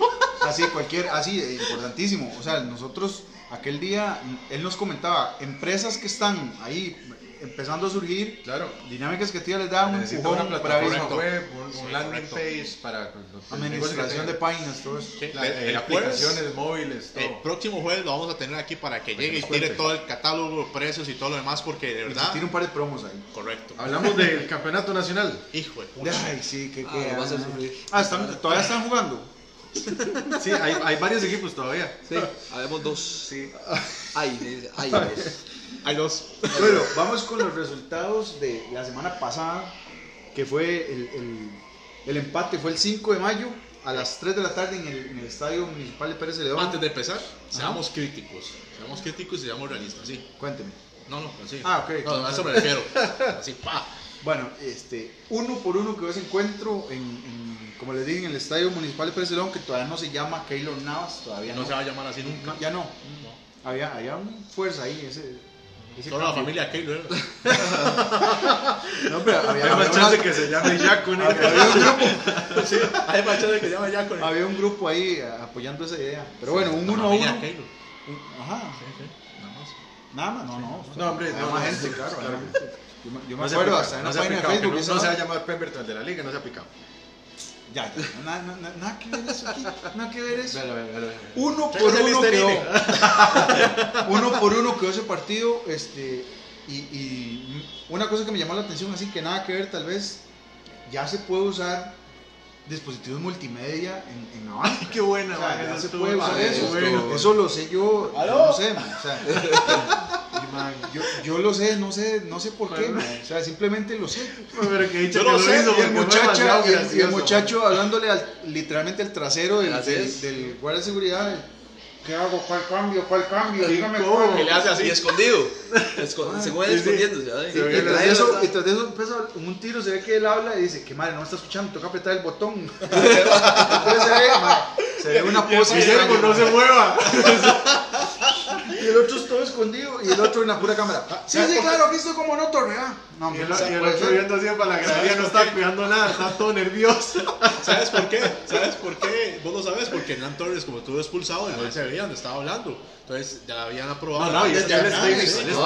Así, cualquier, así, eh, importantísimo. O sea, nosotros, aquel día, él nos comentaba, empresas que están ahí empezando a surgir, Claro. dinámicas que tía les da un Necesita una empujón plataforma web, un, un Sí, landing page para Administración de páginas, todo eso. Sí, La- el- eh, el aplicaciones jueves- móviles, todo. El próximo jueves lo vamos a tener aquí para que llegue y tire cuente. todo el catálogo, precios y todo lo demás, porque de verdad. Tiene un par de promos ahí. Correcto. Hablamos del campeonato nacional. Hijo de pucha. Ay, sí, que Ah, que- a sufrir. Ah, están- todavía están jugando. Sí, hay, hay varios equipos todavía. Sí, habemos dos. Sí. Ay, dice, ay, dos. Hay dos. Bueno, vamos con los resultados de la semana pasada, que fue el, el- el empate, fue el 5 de mayo a las 3 de la tarde en el, en el Estadio Municipal de Pérez de León. Antes de empezar, seamos críticos. Seamos críticos y seamos realistas, sí. Cuénteme. No, no, así. Ah, ok. No, a eso me refiero. Así, pa. Bueno, este, uno por uno quedó ese encuentro en, en, como les dije, en el Estadio Municipal de Pérez de León, que todavía no se llama Keylor Navas, todavía no. No se va a llamar así nunca. No, ya no. No. Había, había fuerza ahí, ese. Toda la familia Keylor. No, pero había, Hay más había chance una- que se llame Jaco. ¿no? había un grupo, sí, hay que ya con el. había un grupo ahí eh, apoyando esa idea. Pero bueno, un La uno a familia uno. Keylor. un- Ajá. Sí, sí, nada más. Nada más, no, no. No, hombre, no, más gente, claro. Yo, me- yo me No se ha acuerdo hasta en se ha página de Facebook. no, que no se va a llamar Pemberton el de la liga, no se ha picado. Ya, ya, nada, nada, nada que ver eso aquí, nada que ver eso. Uno por uno quedó. Uno por uno quedó ese partido. Este, y, y una cosa que me llamó la atención, así que nada que ver, tal vez ya se puede usar dispositivos multimedia en, en la banca. Qué buena, O sea, ya se puede usar eso. bueno. Eso lo sé yo, ¿Aló? no sé, man, o sea, y, man, yo, yo lo sé, no sé, no sé por qué, man, o sea, simplemente lo sé. Pero que dicho Yo que lo lo sé, Y el demasiado y el- y muchacho hablándole al, literalmente al trasero del, guardia de seguridad. ¿Qué hago? ¿Cuál cambio? ¿Cuál cambio? Dígame ¿Cómo? Que le hace así. Y escondido. Esco- se fue sí, sí. escondiéndose. Y, y tras de eso, y tras de eso empieza en un tiro, se ve que él habla y dice que madre no me está escuchando, toca apretar el botón. Entonces se ve, madre, se ve una Y el pose siervo extraña, no se mueva. y el otro es todo escondido y el otro en la pura cámara. Sí, sí, claro, aquí estoy como no torrea. No, Y el, no y el puede otro ser. viendo así para la galería, no está cuidando nada, está todo nervioso. ¿Sabes por qué? ¿Sabes por qué? Vos lo sabes porque Hernán Torres, como estuvo expulsado, man se veía donde estaba hablando. Entonces ya habían aprobado. No, no, y desde es que él es antes, técnico,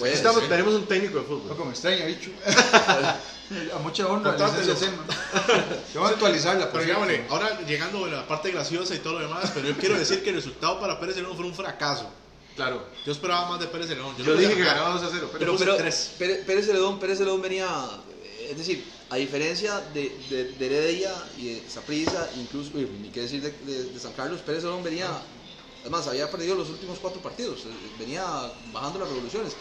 No, Estamos-. Tenemos un técnico de fútbol. Loco, me extraña, bicho. A mucha honra, voy a actualizarla, Pero digámosle, ahora llegando a la parte graciosa y todo lo demás, pero yo quiero decir que el resultado para Pérez de León fue un fracaso. Claro. Yo esperaba más de Pérez de León. Yo lo dije que ganaba 2 a 0. Pero, puse pero tres. Pérez, Celedón, Pérez Celedón venía, es decir, a diferencia de, de, de Heredia y de Saprissa, incluso, uy, ni qué decir de, de- de San Carlos, Pérez Celedón venía, además había perdido los últimos cuatro partidos, eh, venía bajando las revoluciones.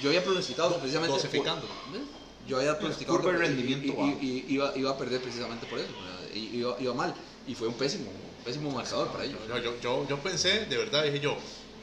Yo había pronosticado precisamente... por- Dosificando. ¿eh? Yo había pronosticado Curva de que- rendimiento y- bajo. y- y- iba, iba a perder precisamente por eso, iba, iba mal, y fue un pésimo, pésimo marcador para ellos. Yo, yo, yo, yo pensé, de verdad, dije yo,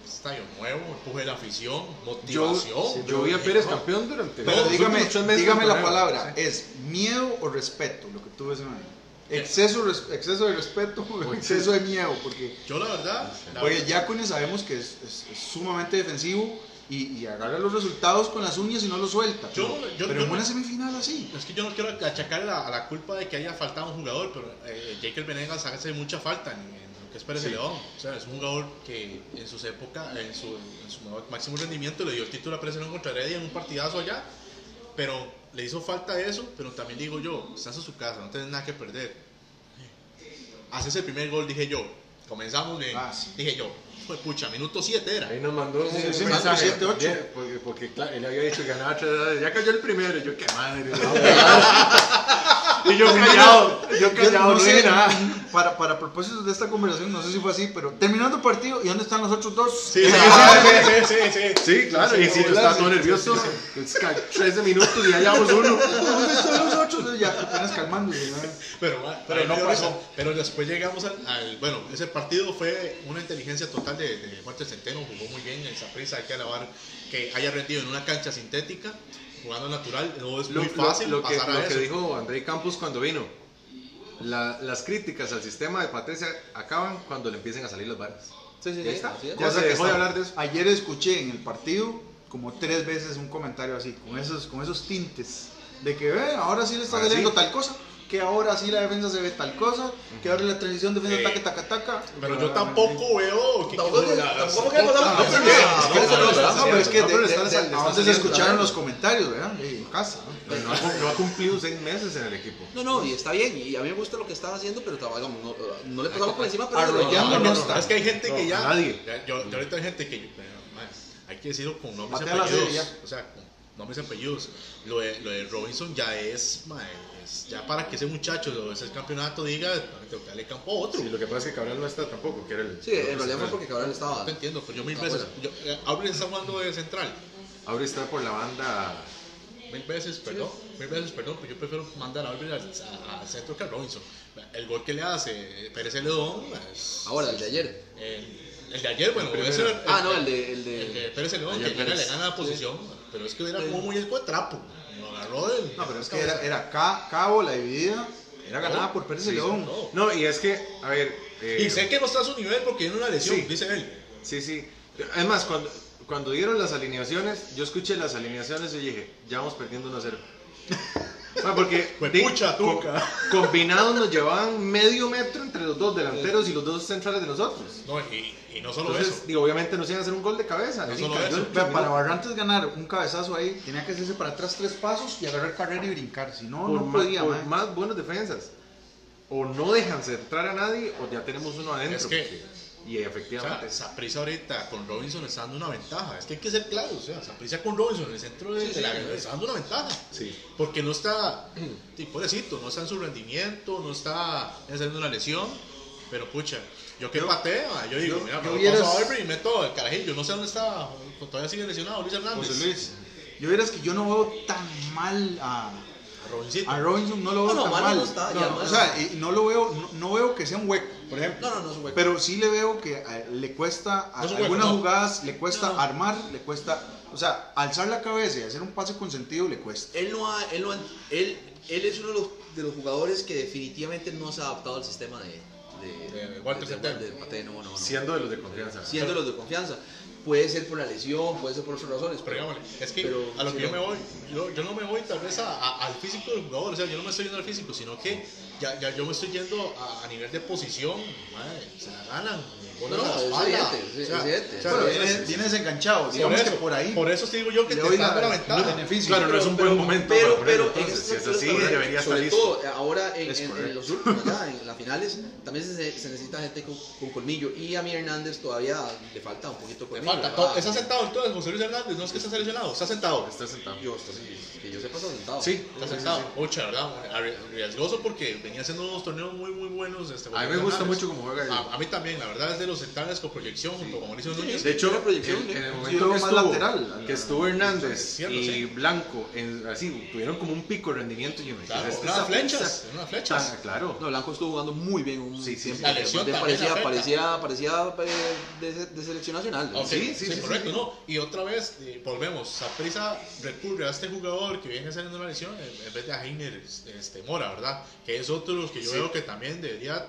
estadio nuevo, empuje de la afición, motivación. Yo vi a Pérez campeón durante Pero los dígame, meses dígame la palabra, ¿es miedo o respeto lo que tú ves en ahí? Exceso, res- exceso de respeto o exceso de miedo, porque Yo la verdad, la oye, verdad- Yacone sabemos que es, es- es sumamente defensivo y, y agarra los resultados con las uñas y no los suelta. Yo- pero yo- pero yo en no- una semifinal así. Es que yo no quiero achacar la, a la culpa de que haya faltado un jugador, pero eh, Jekyll Venegas hace mucha falta en, que es Pérez de León. O sea, es un jugador que en sus épocas, en su, en su máximo rendimiento, le dio el título a Pérez de León contra Heredia en un partidazo allá. Pero le hizo falta eso, pero también digo yo, estás en su casa, no tienes nada que perder. Haces el primer gol, dije yo. Comenzamos bien. Ah, sí. Dije yo, fue pucha, minuto 7 era. Ahí nos mandó un, Sí, un sí, mensaje. siete, ocho. Bien, Porque, porque claro, él había dicho que ganaba 3 a 0. Ya cayó el primero. Y yo, qué madre. y yo callado. Yo Yo callado, no, sé, dije nada. Para, para propósitos de esta conversación, no sé si fue así, pero terminando el partido, ¿y dónde están los otros dos? Sí, sí, sí, sí, sí, sí, sí. Sí, claro. y si yo estaba todo nervioso. Es ca- 13 minutos y ya llevamos uno. ¿Dónde están los otros? Ya apenas calmándose. ¿no? Pero, Pero no pasó. Pero después llegamos al, al- Bueno, ese partido fue una inteligencia total de, de Fuerte Centeno. Jugó muy bien en prisa Hay que alabar que haya rendido en una cancha sintética, jugando natural. No es Lo, muy lo- fácil lo que, pasar lo a que eso. dijo André Campos cuando vino. La- las críticas al sistema de Patricia acaban cuando le empiecen a salir los bares. Sí, sí, Ya sí, está. es. Ya se que dejó de hablar de eso. Ayer escuché en el partido como tres veces un comentario así, con esos, con esos tintes, de que "Ve, ahora sí le está saliendo sí. tal cosa, que ahora sí la defensa se ve tal cosa, que ahora la transición defensa Eh, taque taca taca. Pero yo tampoco veo. que- Tampoco que- no, no, no, no, pero No, es que No, de, pero de- está- de- está- a está dónde se saliendo, escucharon los comentarios, ¿verdad? En casa. ¿no? Pero no ha, cum- no ha cumplido seis meses en el equipo. No, no, y está bien, y a mí me gusta lo que están haciendo, pero digamos, no, no le pasamos por encima, pero Arrollando no está. Es que hay gente No, que ya. nadie. ya- Yo, yo ahorita hay gente que. hay que decirlo con nombres y apellidos. O sea, con nombres y apellidos. Lo de, lo de Robinson ya es, es. Ya para que ese muchacho de ese campeonato diga, tengo que darle campo a otro. Sí, lo que pasa es que Cabral no está tampoco, que era el. Sí, en realidad fue porque Cabral estaba. No te entiendo, pero yo mil veces. Yo, eh, Aubrey está jugando de central. Ahora está por la banda. Mil veces, perdón, mil veces, perdón, pero yo prefiero mandar a Aubrey al, centro que a Robinson. El gol que le hace Pérez Celedón es. Ahora, el de ayer. El, el de ayer, bueno, El primero. era Ah, no, el de. El El de de Pérez Celedón, que Pérez. le gana la posición, pero es que era como muy de trapo. Lo agarró del. No, pero es que era, era ca- cabo, la dividida, era ganada por Pérez Sí, León. no. Y es que, a ver. eh, Y sé que no está a su nivel porque tiene una lesión, Sí. dice él. Sí, sí. Además, cuando, cuando dieron las alineaciones, yo escuché las alineaciones y dije, ya vamos perdiendo 1 a 0. Porque di- pucha, co- combinados nos llevaban medio metro entre los dos delanteros y los dos centrales de nosotros. No, y, y no solo Entonces, eso. digo, obviamente nos iban a hacer un gol de cabeza. No Así solo cayó eso. el Vea, para. Barrantes ganar un cabezazo ahí, tenía que hacerse para atrás tres pasos y agarrar carrera y brincar. Si no, por, no más, podía, por más buenas defensas. O no dejan centrar a nadie o ya tenemos uno adentro. Es que- y O sea, efectivamente. Ahorita con Robinson está dando una ventaja. Es que hay que ser claros. O sea, Saprissa con Robinson en el centro de, Sí, de sí, la sí. está dando una ventaja. sí. Porque no está, sí, pobrecito, no está en su rendimiento, no está haciendo una lesión. Pero pucha, yo que pateo, ah, yo digo, yo- mira, yo me vieras- paso a Aubrey y meto el carajillo. No sé dónde está, todavía sigue lesionado Luis Hernández. José Luis, yo verás que yo no veo tan mal a, A Robincito. a Robinson, no lo veo No, no, tan mal. no está, No, ya, o sea, no lo veo, no, no veo que sea un hueco, por ejemplo. No, no, no es un hueco. Pero sí le veo que eh, le cuesta, a- hueco, algunas no. jugadas le cuesta No, no. armar, le cuesta, o sea, alzar la cabeza y hacer un pase con sentido le cuesta. Él no ha, él no ha- él, él es uno de los, de los jugadores que definitivamente no se ha adaptado al sistema de, de, De Walter de- de no, no, no. Siendo de los de confianza. Siendo los de confianza. Puede ser por la lesión, puede ser por otras razones. Pero digámosle, es que pero a lo sí, que yo no. me voy, yo, yo no me voy tal vez a- a- al físico del jugador, o sea, yo no me estoy yendo al físico, sino que ya, ya yo me estoy yendo a, a nivel de posición, madre, se la ganan. No, no, es espalda. evidente, es O sea, evidente. o sea, Bueno, es- viene, viene desenganchado, por digamos eso, que por ahí Por eso te digo yo que te doy la la, ventaja. el beneficio. Claro, no es un buen momento Pero, para pero este si es así, pero, debería estar sobre listo. todo ahora en, los últimos, ya en las finales, también se, se necesita gente con, con colmillo. Y a mi Hernández todavía le falta un poquito de colmillo. ¿Verdad? to- está sentado entonces José Luis Hernández, no es que está seleccionado, está sentado. Está sentado. Yo, está que yo sepa, está sentado. Sí, Está sí, sí, sentado. sí. Mucha, ¿verdad? Arri- Riesgoso porque venía haciendo unos torneos muy, muy buenos. Este, A mí me gusta mucho cómo juega. A, a mí también, la verdad es de los centrales con proyección junto con Mauricio Núñez. De hecho, Tiene proyección, en, en el momento más estuvo, lateral. que estuvo Hernández Cierto, y sí. Blanco, en, así, tuvieron como un pico de rendimiento. Y yo me Claro, dije, unas flechas, flechas. claro. No, Blanco estuvo jugando muy bien un Sí, sí, sí. La parecía, parecía, parecía eh, de, selección nacional. Sí, sí, sí, sí, correcto, sí. ¿no? Y otra vez, eh, volvemos, Saprisa recurre a este jugador que viene saliendo una lesión en en vez de a Heiner este, Mora, ¿verdad? Que es otro de los que yo Sí. veo que también debería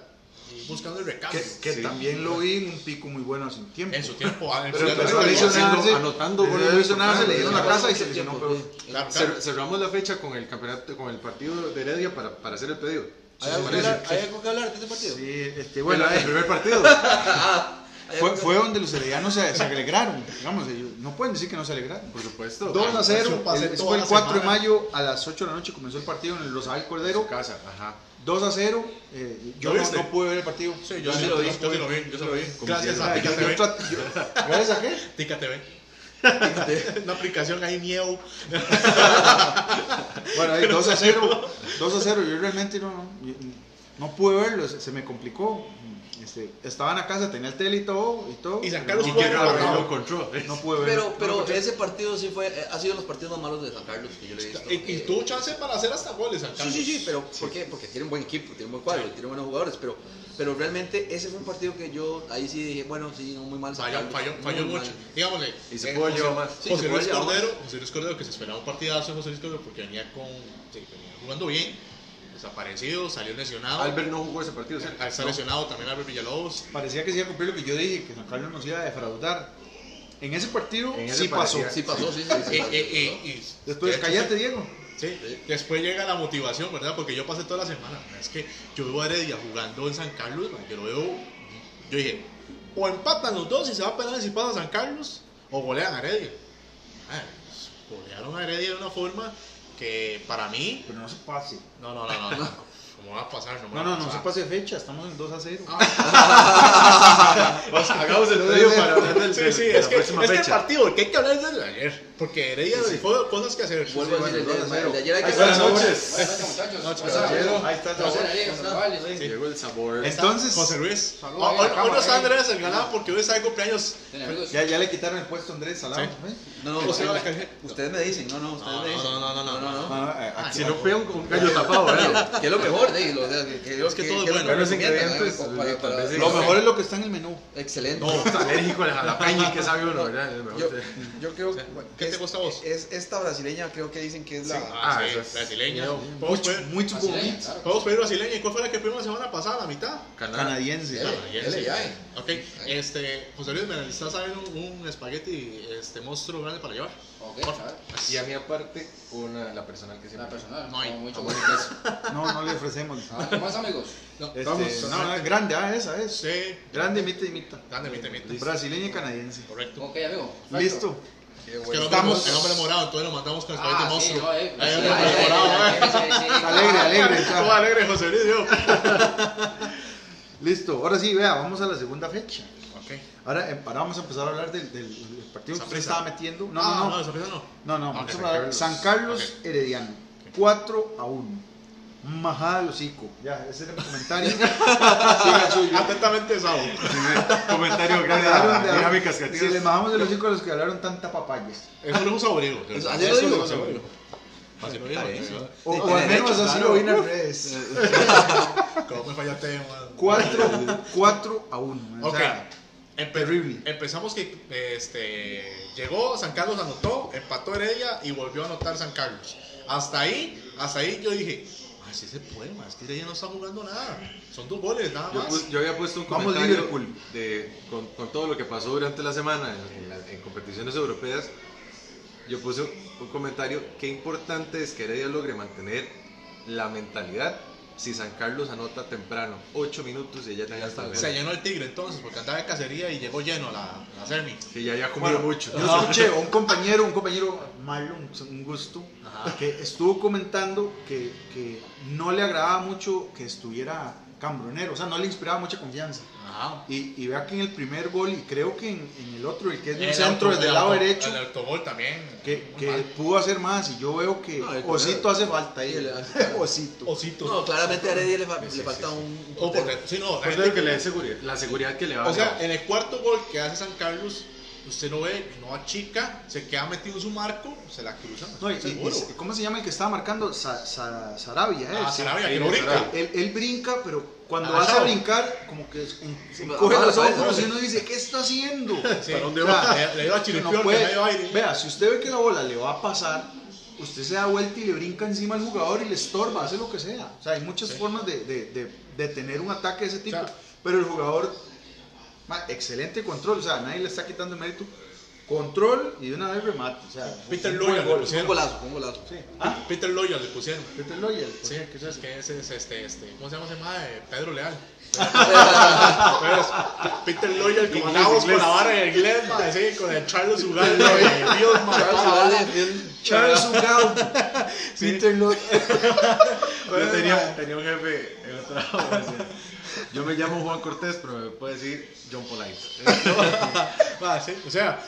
ir buscando el recambio. Que, que Sí. también lo vi en un pico muy bueno hace un tiempo. En su tiempo, ah, en su Pero- pero lesionado. claro, anotando goles lesionarse, le dieron la casa y se lesionó. pero- cerramos la fecha con el campeonato, con el partido de Heredia para, para hacer el pedido. ¿Hay algo, que hablar, ¿Hay algo que hablar de este partido? Sí, este, Bueno, bueno, el eh, primer partido. ¿Hay fue, que- fue donde los heredianos se, se alegraron. Digamos, ellos no pueden decir que no se alegraron. Por supuesto. 2 a 0, eso pasé el- eso toda fue el la 4 de semana. mayo a las 8 de la noche comenzó el partido en el Rosal En Cordero. su casa, ajá. 2 a 0, eh, yo ¿Lo no, no pude ver el partido. Sí, yo Yo sí sí lo vi, yo sí lo vi, yo sí lo vi. Gracias a Tica TV. ¿Gracias a qué? Tica TV. Una aplicación ahí miau. Bueno, ahí 2 a 0, 2 a 0, yo realmente no, no, no pude verlo, se, se me complicó. Este, estaba en la casa, tenía el tele y todo, y todo. Y Carlos Y no, no. no pude verlo. Pero, No pero encontré. ese partido sí fue, eh, ha sido de los partidos más malos de San Carlos que yo le he visto. Y, y Eh, tuvo chance para hacer hasta goles, San Sí, Carlos. sí, sí, pero ¿por qué? Porque tiene un buen equipo, tiene un buen cuadro, tiene buenos jugadores, pero, pero realmente ese fue un partido que yo ahí sí dije, bueno, sí, no muy mal. San Falló, Carlos, falló, muy falló mal. mucho. Digámosle. Y se eh, pudo José- llevar más. Sí, José Luis Cordero, José Luis Cordero, que se esperaba un partidazo de José Luis Cordero porque venía con. sí, venía jugando bien, desaparecido, salió lesionado. Albert no jugó ese partido, ¿cierto? Ah, Está No. lesionado también Albert Villalobos. Parecía que se iba a cumplir lo que yo dije, que San Carlos nos iba a defraudar. En ese partido En ese sí pasó. parecía. Sí pasó, sí, pasó, Después, cállate, Diego. Sí, después llega la motivación, ¿verdad? Porque yo pasé toda la semana. Es que yo veo a Heredia jugando en San Carlos, man, yo lo veo. Yo dije, o empatan los dos y se va a penales y pasa San Carlos, o golean a Heredia. Golearon a Heredia de una forma que para mí. Pero no se pase. No, no, no, no. no. ¿Cómo va a pasar? me No, va a no, no pasar. se pase fecha, estamos en 2 a 0. Pues, hagamos el previo para hablar del, Sí, sí, es que, es que el partido, que hay que hablar del de ayer. Porque Heredia dejó cosas que hacer. Vuelvo a decir, el, de- ayer hay que Buenas noches. Buenas noches, muchachos. Noches, Buenas caballero. noches. Ahí está. Sí. Llegó el sabor. Entonces, José Luis. Hoy, no está ahí. Andrés el ganado porque hoy está de cumpleaños. Ya, ya le quitaron el puesto a Andrés Salado. Sí. ¿eh? No, no, ustedes, me dicen, no, no, ustedes No, me no, dicen. no, no, no, no. Ah, eh, aquí- Si no pega un, un gallo tapado, ¿verdad? Que es lo mejor, de, lo, de- que, que, Es que todo es que bueno. Recomiendan, ingredientes, ¿no? Para- para- tal vez Lo mejor es lo que está en el menú. Excelente. No. Está alérgico al jalapeño, que sabe uno, ¿verdad? Yo, yo creo que ¿Qué te gusta a vos? Es esta brasileña, creo que dicen que es la. Ah, Ah, brasileña. ¿Podemos Mucho, pedir, mucho Brasileña, bonito. claro. podemos pedir brasileña? ¿Y cuál fue la que pedimos la semana pasada? ¿La mitad? Canadiense. Eh. Ok, este, José Luis, me necesitas saber un, un espagueti este, monstruo grande para llevar. Ok. Y a mi aparte, una, la personal que La siempre. personal. No hay. mucho y gusto. No, no le ofrecemos. Ah, ¿Qué más, amigos? No, Este, vamos, no, no, grande, ah, esa es. Sí, Grande, mitad y mitad. grande, mite, mite. Brasileña y canadiense. Correcto. Ok, amigo. perfecto. Listo. Qué Es que bueno. el hombre, Estamos- el hombre morado, entonces lo mandamos con el Ah, sí, monstruo. eh. Ahí Sí, hombre morado, eh. Alegre, alegre. Todo alegre, José Luis, yo. Listo. Ahora sí, vea, vamos a la segunda fecha. Ok. Ahora, eh, ahora vamos a empezar a hablar del, del- del partido que usted estaba metiendo. No, Ah, no, no, no. no. No, no, Ok, vamos a San hablar- Carlos. San Carlos. Herediano. 4 a 1. Majada de hocico. Ya, ese era mi comentario. Atentamente, Sabo. Comentario grande dinámicas Si les creativas. bajamos el hocico a los que hablaron tanta papayas. Eso lo es un así lo saborío. digo. O, o al menos así claro. lo vi en las redes. ¿Cómo me fallaste, man? 4, 4 a 1. O Ok. Empe- terrible. Empezamos que este, llegó, San Carlos anotó, empató Heredia y volvió a anotar San Carlos. Hasta ahí, hasta ahí yo dije, ah, sí se puede, es que Heredia no está jugando nada. Son dos goles, nada Yo, más. pus- yo había puesto un Vamos, comentario Liverpool. de, con, con todo lo que pasó durante la semana en, en la- en competiciones europeas. Yo puse un, un comentario, qué importante es que Heredia logre mantener la mentalidad si San Carlos anota temprano, 8 minutos y ya tenga hasta Se llenó el tigre entonces, porque andaba de cacería y llegó lleno la, la semi. Que ya había comido Bueno, mucho. Yo escuché a un compañero, un compañero Marlon, un gusto, Ajá. que estuvo comentando que, que no le agradaba mucho que estuviera cambronero, o sea, no le inspiraba mucha confianza. Ajá. Y, y vea que en el primer gol, y creo que en, en el otro, el que es de un El centro desde el el lado auto- derecho, El autogol también. que, pudo hacer más, y yo veo que No, el Osito hace falta ahí. Sí, le hace- Osito. Osito. No, claramente a Heredia le, fa- Sí, le sí, falta sí, un. Porque- sí, no, la que le dé seguridad, la seguridad que le va a O sea, en el cuarto gol que hace San Carlos, usted lo ve, no achica, se queda metido en su marco, se la cruzan. No, y- y- ¿Cómo se llama el que estaba marcando? Sa- Sa- Sarabia, ¿eh? Ah, Sí. Sarabia, que no brinca. Él, él brinca, pero cuando Ah, hace a brincar, como que baja los ojos y uno dice, ¿qué está haciendo? Sí. ¿Para dónde va? Le, le dio a no medio aire. Vea, si usted ve que la bola le va a pasar, usted se da vuelta y le brinca encima al jugador y le estorba, hace lo que sea. O sea, hay muchas Sí. formas de, de, de, de tener un ataque de ese tipo. sea, pero el jugador, ma, excelente control, o sea, nadie le está quitando el mérito. Control y de una vez remate. O sea, Peter un buen Loya le. Un pusieron. golazo, un golazo. Sí. Ah, Peter Loya le pusieron. Peter Loya. Sí, que es que ese es este, este, ¿cómo se llama ese mae? Pedro Leal. Pues, Peter Loya, el comandamos con la vara de inglés, sí, con el Charles mae, Charles Ugal. Peter Loya. Yo tenía, tenía un jefe en el trabajo. Yo me llamo Juan Cortés, pero me puede decir John Polite. Ah, sí, o sea,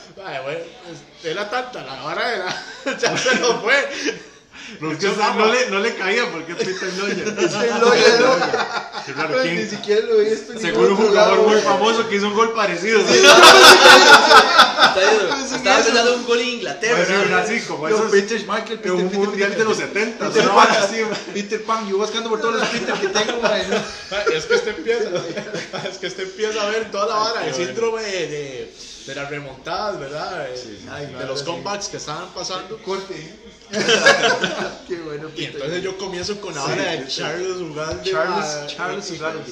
güey, es- era tanta la vara de la. ya se nos fue. No, es que no, le, no le caía porque es Peter Loya. Peter Loya, ¿no? Qué raro, ¿quién? Ni siquiera lo he visto. en Seguro un ningún jugador lado, muy güey. famoso que hizo un gol parecido. ¿sí? Está Estaba eso- en un gol en Inglaterra. Bueno, ¿sí? así como Yo, esos Peter Schmeichel, en Peter, un Peter, mundial de los 70. Peter. Pan, Así, Peter Pan, yo buscando por todos los Peter que tengo. Ah, Es que este empieza, es que este empieza a ver toda la vara, el síndrome de, las remontadas, ¿verdad? Eh, Ay, de claro, los sí. comebacks que estaban pasando. Corte. Qué bueno, Y entonces yo comienzo con la vara de sí. Ugalde Charles, Charles Ugalde.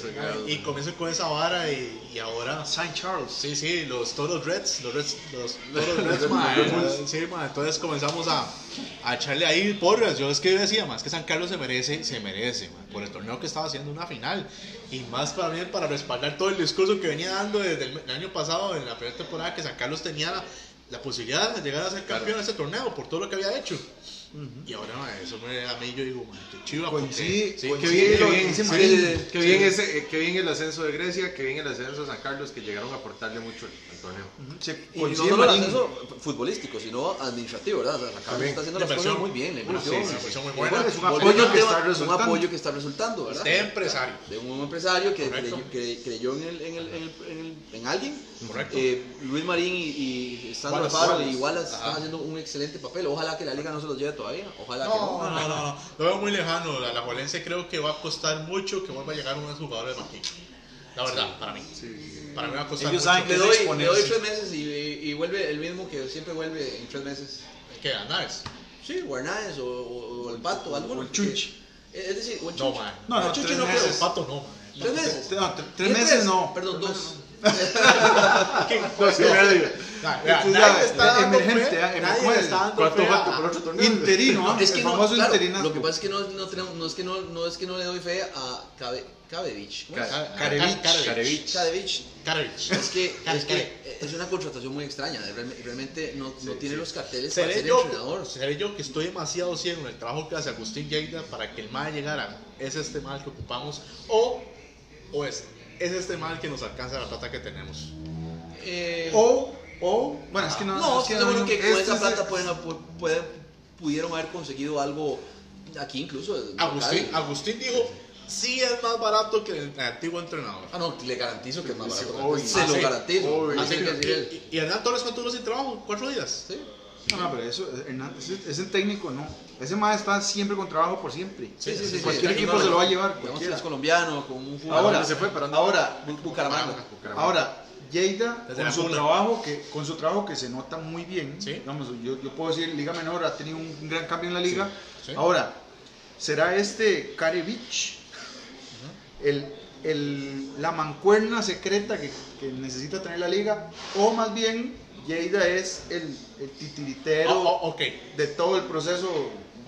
Y comienzo con esa vara y, y ahora. Saint Charles. Sí, sí, los todos los Reds, los Reds, los Reds, ma, sí, ma, entonces comenzamos a, a echarle ahí porras. Yo es que decía, más que San Carlos se merece, se merece, ma, por el torneo que estaba haciendo una final. Y más para mí, para respaldar todo el discurso que venía dando desde el, el año pasado, en la primera temporada, que San Carlos tenía la posibilidad de llegar a ser campeón de ese torneo por todo lo que había hecho. Y ahora eso me, a mí yo digo, ma, qué chiva. porque- Coincide, Sí, qué bien, sí, sí, qué bien ese, eh, qué bien el ascenso de Grecia, qué bien el ascenso de San Carlos, que llegaron a aportarle mucho al, torneo. Se Y no solo el ascenso futbolístico, sino administrativo, ¿verdad? O sea, San Carlos está haciendo De las cosas inversión. muy bien, la Uh, inversión. sí, sí, una inversión muy buena. bueno, Es un apoyo que está Un resultando. apoyo que está resultando, ¿verdad? Usted empresario. De un empresario que creyó, creyó en, el, en, el, en, el, en, el- en alguien. Correcto. Eh, Luis Marín y, y Alfaro Wallace. y Wallace Ajá. están haciendo un excelente papel. Ojalá que la liga no se los lleve todavía. Ojalá que No, no. no, no, no, lo veo muy lejano. La, la Juelense creo que va a costar mucho que vuelva a llegar uno de los jugadores de Marquín. La verdad, para mí. Para mí va a costar Ellos mucho. saben Le que doy, es le doy tres meses y, y vuelve el mismo que siempre vuelve en tres meses. ¿Qué ganas? Sí, Guarnaes o, o- o el Pato, alguno. o el porque- Chunchi. Es decir, o el No, Chunchi. man. No, no, el no meses. creo. El pato no, man. ¿Tres meses? No, tre- tres ¿Qué meses no. Perdón, dos. no. Dos y medio. Nah, vea, Entonces, nadie ya, está dando emergente, fe, ah, em- nadie ¿cómo es? Interino, que el no, claro, lo que pasa es que no, no, tenemos, no es que no, no es que no le doy fe a Cabe, Cabevich. ¿Cómo es? Ca- Karevich. Karevich. Cabevich. Karevich. Es que, es que es una contratación muy extraña. Realme- Realmente no, no tiene los carteles para ser yo, entrenador. seré yo que estoy demasiado ciego en el trabajo que hace Agustín Lleida para que el mal llegara. ¿Es este mal que ocupamos? ¿O, o es, es este mal que nos alcanza la plata que tenemos? Eh, O, o, bueno, es que no. no, es que estoy seguro que con este esa es- plata pueden, pueden- pudieron haber conseguido algo aquí incluso. Agustín, local. Agustín dijo, sí es más barato que el antiguo entrenador. Ah, no, le garantizo que es más barato. Obvio. Se Ah, lo sí. garantizo. Obvio. Así que él. y, y Hernán Torres cuánto duró sin trabajo? ¿Cuatro días? Sí. No, no, pero eso, Hernán, ese, ese técnico no. Ese más está siempre con trabajo por siempre. Sí, sí, sí. Cualquier equipo no, se lo va a llevar, cualquiera. es colombiano, con un jugador. Ahora, se fue? ¿Para dónde? ahora, Bu- Bucaramanga. Bucaramanga. ahora, Lleida, con su, trabajo que, con su trabajo que se nota muy bien, digamos, yo, yo puedo decir, Liga Menor ha tenido un gran cambio en la liga. Ahora, ¿será este Karevich el, el- la mancuerna secreta que, que necesita tener la liga? O más bien, Lleida es el, el titiritero Oh, oh, ok. de todo el proceso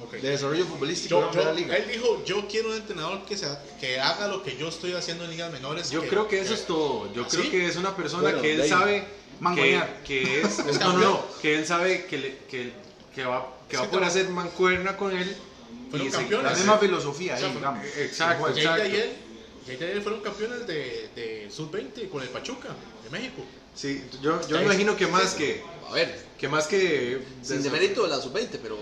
Ok. de desarrollo futbolístico Yo- yo- de la liga. él dijo, yo quiero un entrenador que, sea, que haga lo que yo estoy haciendo en ligas menores. Yo creo que eso es todo. Yo ¿Ah, creo sí? que es una persona Bueno, que él sabe que, que es. no, no, campeón. no. Que él sabe que, le- que, que va, que Es va a que poder hacer mancuerna con él. Fueron y campeones. la misma filosofía O sea, ahí, digamos. Exacto, exacto. y él, Jay y él fueron campeones de, de Sub-20 con el Pachuca de México. Sí, yo, yo Sí. imagino que más que, A ver, que más que. sin demérito de la sub-20, pero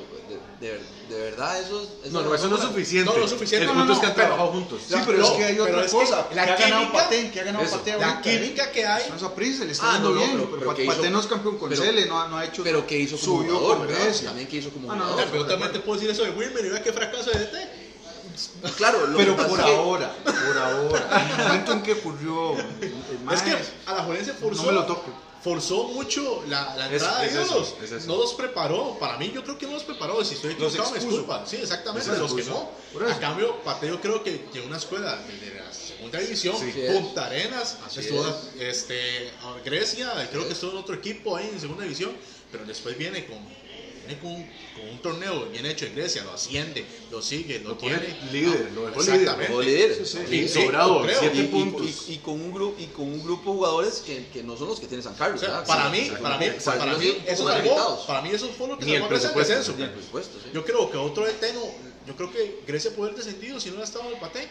de, de- de verdad eso es. No, no, eso no es suficiente. No, es suficiente. El No, punto no, es que han pero- trabajado juntos. Sí, pero No, es que hay otra es que cosa. la que ha ganado química- Paté, que ha ganado eso, Paté La química que hay. Eso a Pris, le está Ah, yendo no, no, bien. pero- pero Pa- que Paté hizo- no es campeón con Cele, no, no ha hecho. Pero que hizo como subió jugador, con. También que hizo como Ah, no, jugador. Pero también te puedo decir eso de Wilmer y vea qué fracaso de DT. Claro, lo Pero que por es que- ahora, por ahora. En el momento en que ocurrió. el Es que a la Juelense forzó, no me lo toque. forzó mucho la, la Es- entrada es de eso, ídolos. es. No los preparó. Para mí, yo creo que no los preparó. Si estoy equivocado, me disculpa. Sí, exactamente, Los quemó. A cambio, Pateo creo que llegó una escuela de la segunda división, Sí. Es. Punta Arenas, Así estuvo es. este, a Grecia, creo es. que estuvo en otro equipo ahí en segunda división, pero después viene con, viene con, con un torneo bien hecho en Grecia, lo asciende, lo sigue, lo, tiene. líder, lo dejó líder. Sí, sobrado, creo. siete Y, y- puntos. y- y con un grupo y con un grupo de jugadores que, que no son los que tiene San O Carlos. para Sí, mí, para mí, para mí, eso salvó, para mí eso fue lo que el salvó descenso. El. Yo creo que otro DT no, yo creo que Grecia puede haber descendido si no hubiera estado en el Pate.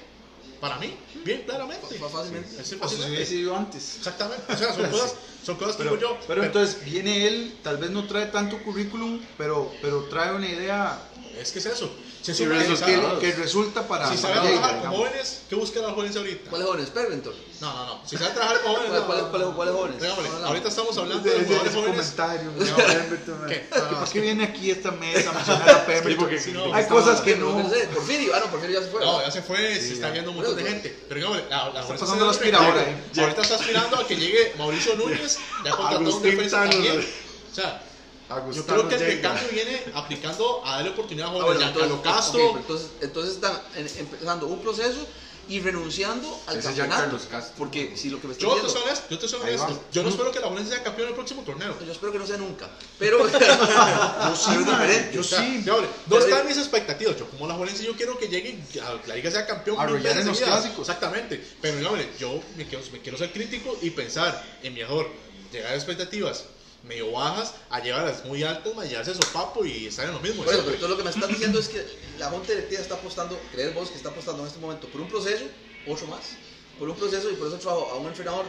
Para mí, bien claramente. Fa- fácilmente. Sí, O si hubiese ido antes. Exactamente. O sea, son cosas, son cosas que Pero, digo yo. pero entonces viene él, tal vez no trae tanto currículum, pero, pero trae una idea es que es eso. Si es sabe- que- que, que resulta para. si sabe para trabajar con digamos. jóvenes, ¿qué busca la jóvenes ahorita? ¿Cuáles jóvenes? Perventor. No, no, no. Si sabe trabajar con jóvenes. ¿Cuál- cuáles- no, cuáles- no. cuáles jóvenes? Dígame, No, no. ahorita estamos hablando de los ese jóvenes. comentario, ¿Qué? no, Pemberton, ¿Qué? ¿que No, no. ¿Para qué viene aquí esta mesa a mencionar a Pemberton? Sí, porque- Sí, no. Hay cosas que no. Porfirio. Ah, no, Porfirio ya se fue. No, ya se fue, se está viendo un montón de gente. Pero digamos, la, Juventus pasando la se- aspiradora, ahorita- está aspirando a que llegue Mauricio Núñez, ya contrató un defensa también. O sea, yo creo que el recambio viene aplicando a darle oportunidad a Ah, jóvenes. bueno, Giancarlo entonces, Castro, ok, pero entonces, entonces están empezando un proceso y renunciando al Ese es campeonato. Porque si lo que me estoy yo te diciendo, honesto, yo te soy honesto. Yo no espero que la Juventus sea campeón en el próximo torneo. yo espero que no sea nunca. Pero, yo sí, man, diferente. yo O sea, sí. no están mis expectativas. Yo, como la Juventus, yo quiero que llegue, a la liga sea campeón. Arrollar en los clásicos. Exactamente. Pero, yo me quiero, me quiero ser crítico y pensar en mejor llegar a expectativas medio bajas a llevarlas muy altas, a llevarse sopapo y estar en lo mismo. Siempre. pero tú lo que me estás diciendo es que la Junta Directiva está apostando, crees vos que está apostando en este momento por un proceso, otro más, por un proceso y por eso trabajo a un entrenador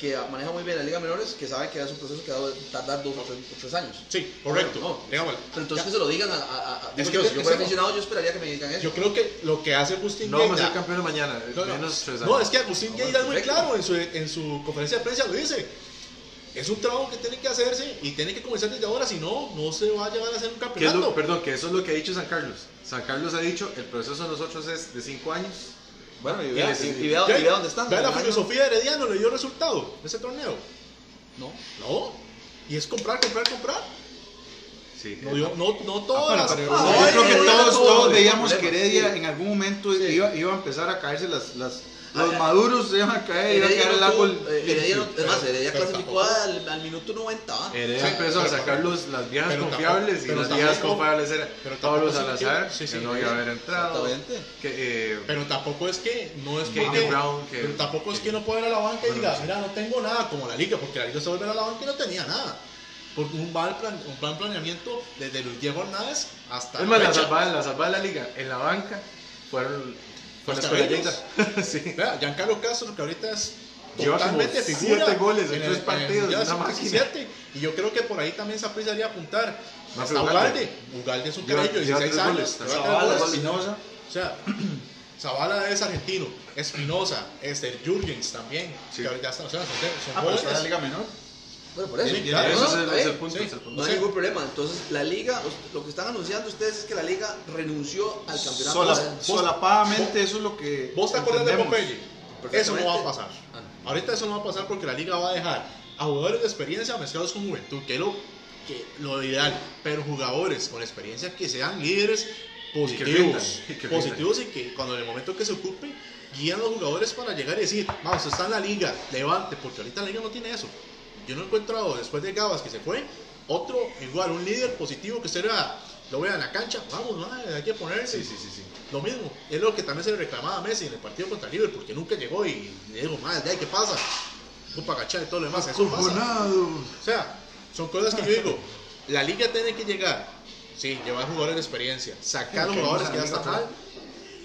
que maneja muy bien la Liga Menores, que sabe que es un proceso que va a tardar dos o tres, o tres años. Sí, correcto. No, no. Digamos, Pero entonces ya- que se lo digan a... a- a- Es que- yo, si yo fuera aficionado, yo esperaría que me digan eso. Yo creo que lo que hace Agustín No vamos a ser campeones mañana, No, no. menos tres años. No, es que Agustín No, Lleida es muy claro en su, en su conferencia de prensa, lo dice. Es un trabajo que tiene que hacerse y tiene que comenzar desde ahora, si no, no se va a llevar a hacer un campeonato. lo- perdón, que eso es lo que ha dicho San Carlos. San Carlos ha dicho, el proceso de nosotros es de cinco años. Bueno, y vea, y, y vea, y vea dónde están. Vea la filosofía de Herediano, le dio resultado ese torneo. No. No. Y es comprar, comprar, comprar. Sí. No, yo- no, no Ah, no, yo creo que todos, todos veíamos que Heredia sí. en algún momento Sí. iba, iba a empezar a caerse las, las, los maduros se iban a caer, iba a quedar el no árbol. eh, Heredia no- limpio. es más, Heredia pero clasificó al, al minuto 90. ¿ah? Heredia Sí, empezó a pero- sacar los, las viejas pero confiables tampoco- y pero las viejas tampoco- confiables eran pero Pablo tampoco Salazar, sí, sí, que no iba a haber entrado. Exactamente. Que, eh, Pero tampoco es que no es porque- Brown, que- pero tampoco es que uno pueda ir a la banca y diga, mira, no tengo nada como la liga, porque la liga se vuelve a la banca y no tenía nada. Porque un mal plan, un plan planeamiento desde los 10 jornadas hasta es más, la fecha. salvada, la salvada de la liga en la banca fueron, fue la Los escuela cabellos. Lleida. sí. Vea, Giancarlo Castro, que ahorita es Lleva como totalmente figura. siete goles en el- tres partidos, Mundial una máquina. Sub-17, Y yo creo que por ahí también se haría apuntar. Más Hasta Ugalde. Ugalde. Es un Lleva- lleva 16 tres años. goles. Zavala, goles. Espinosa. O sea, Zavala es argentino, Espinosa, este, Jurgens también. Sí. Que ahorita está, o sea, son, son Ah, pero está en la. Liga Menor. Bueno, por eso. Sí, No, claro, no, Ese no, es el, punto. Sí. es el punto. No Sí. hay ningún problema. Entonces, la liga, lo que están anunciando ustedes es que la liga renunció al campeonato. Sola- solapadamente, eso es lo que. ¿Vos te acuerdas de. Popeye? Eso no va a pasar. Ah, no. Ahorita eso no va a pasar porque la liga va a dejar a jugadores de experiencia mezclados con juventud, que es lo, que, lo ideal. Pero jugadores con experiencia que sean líderes positivos. rindan, que positivos y que cuando en el momento que se ocupe, guían a los jugadores para llegar y decir, vamos, está en la liga, levante, porque ahorita la liga no tiene eso. Yo no he encontrado, después de Gabas que se fue, otro igual, un líder positivo que vea, lo vea en la cancha, vamos, madre, hay que ponerse. Sí, sí, sí, sí. Lo mismo, es lo que también se le reclamaba a Messi en el partido contra Liverpool, porque nunca llegó y le digo, madre, ya, ¿qué pasa? Culpa agachar y todo lo demás, eso pasa. O sea, son cosas que yo digo, la liga tiene que llegar, sí, llevar jugadores de experiencia, sacar jugadores que ya están mal,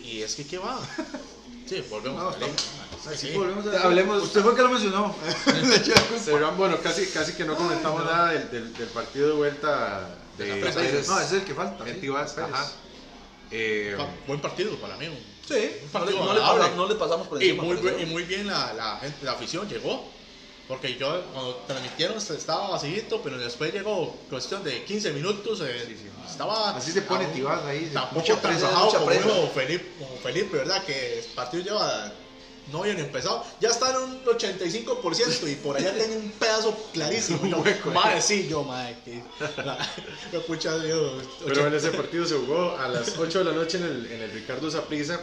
y es que, ¿qué va? Sí, volvemos No, a la Sí. volvemos a- Hablemos- Usted fue el que lo mencionó. Bueno, casi, casi que no comentamos nada del, del, del partido de vuelta de De la Pérez. No, ese es el que falta. sí, Pérez. ajá. Eh, Buen partido para mí. Sí, Un no le, partido no le agradable. pasamos, no le pasamos por Y encima. muy, bien, eso. y muy bien la, la gente, la afición llegó. Porque yo cuando transmitieron estaba vacío, pero después llegó cuestión de 15 minutos. eh, Estaba. Así se pone Tibás ahí. Tampoco mucha presa. mucha como presa. Felipe, como Felipe, ¿verdad? Que el partido lleva. No habían empezado. Ya está en un 85% y por allá tiene un pedazo clarísimo. Yo, hueco, madre, sí, yo, madre. Que, la, me pucha, Dios. pero en ese partido se jugó a las 8 de la noche en el, en el Ricardo Saprissa.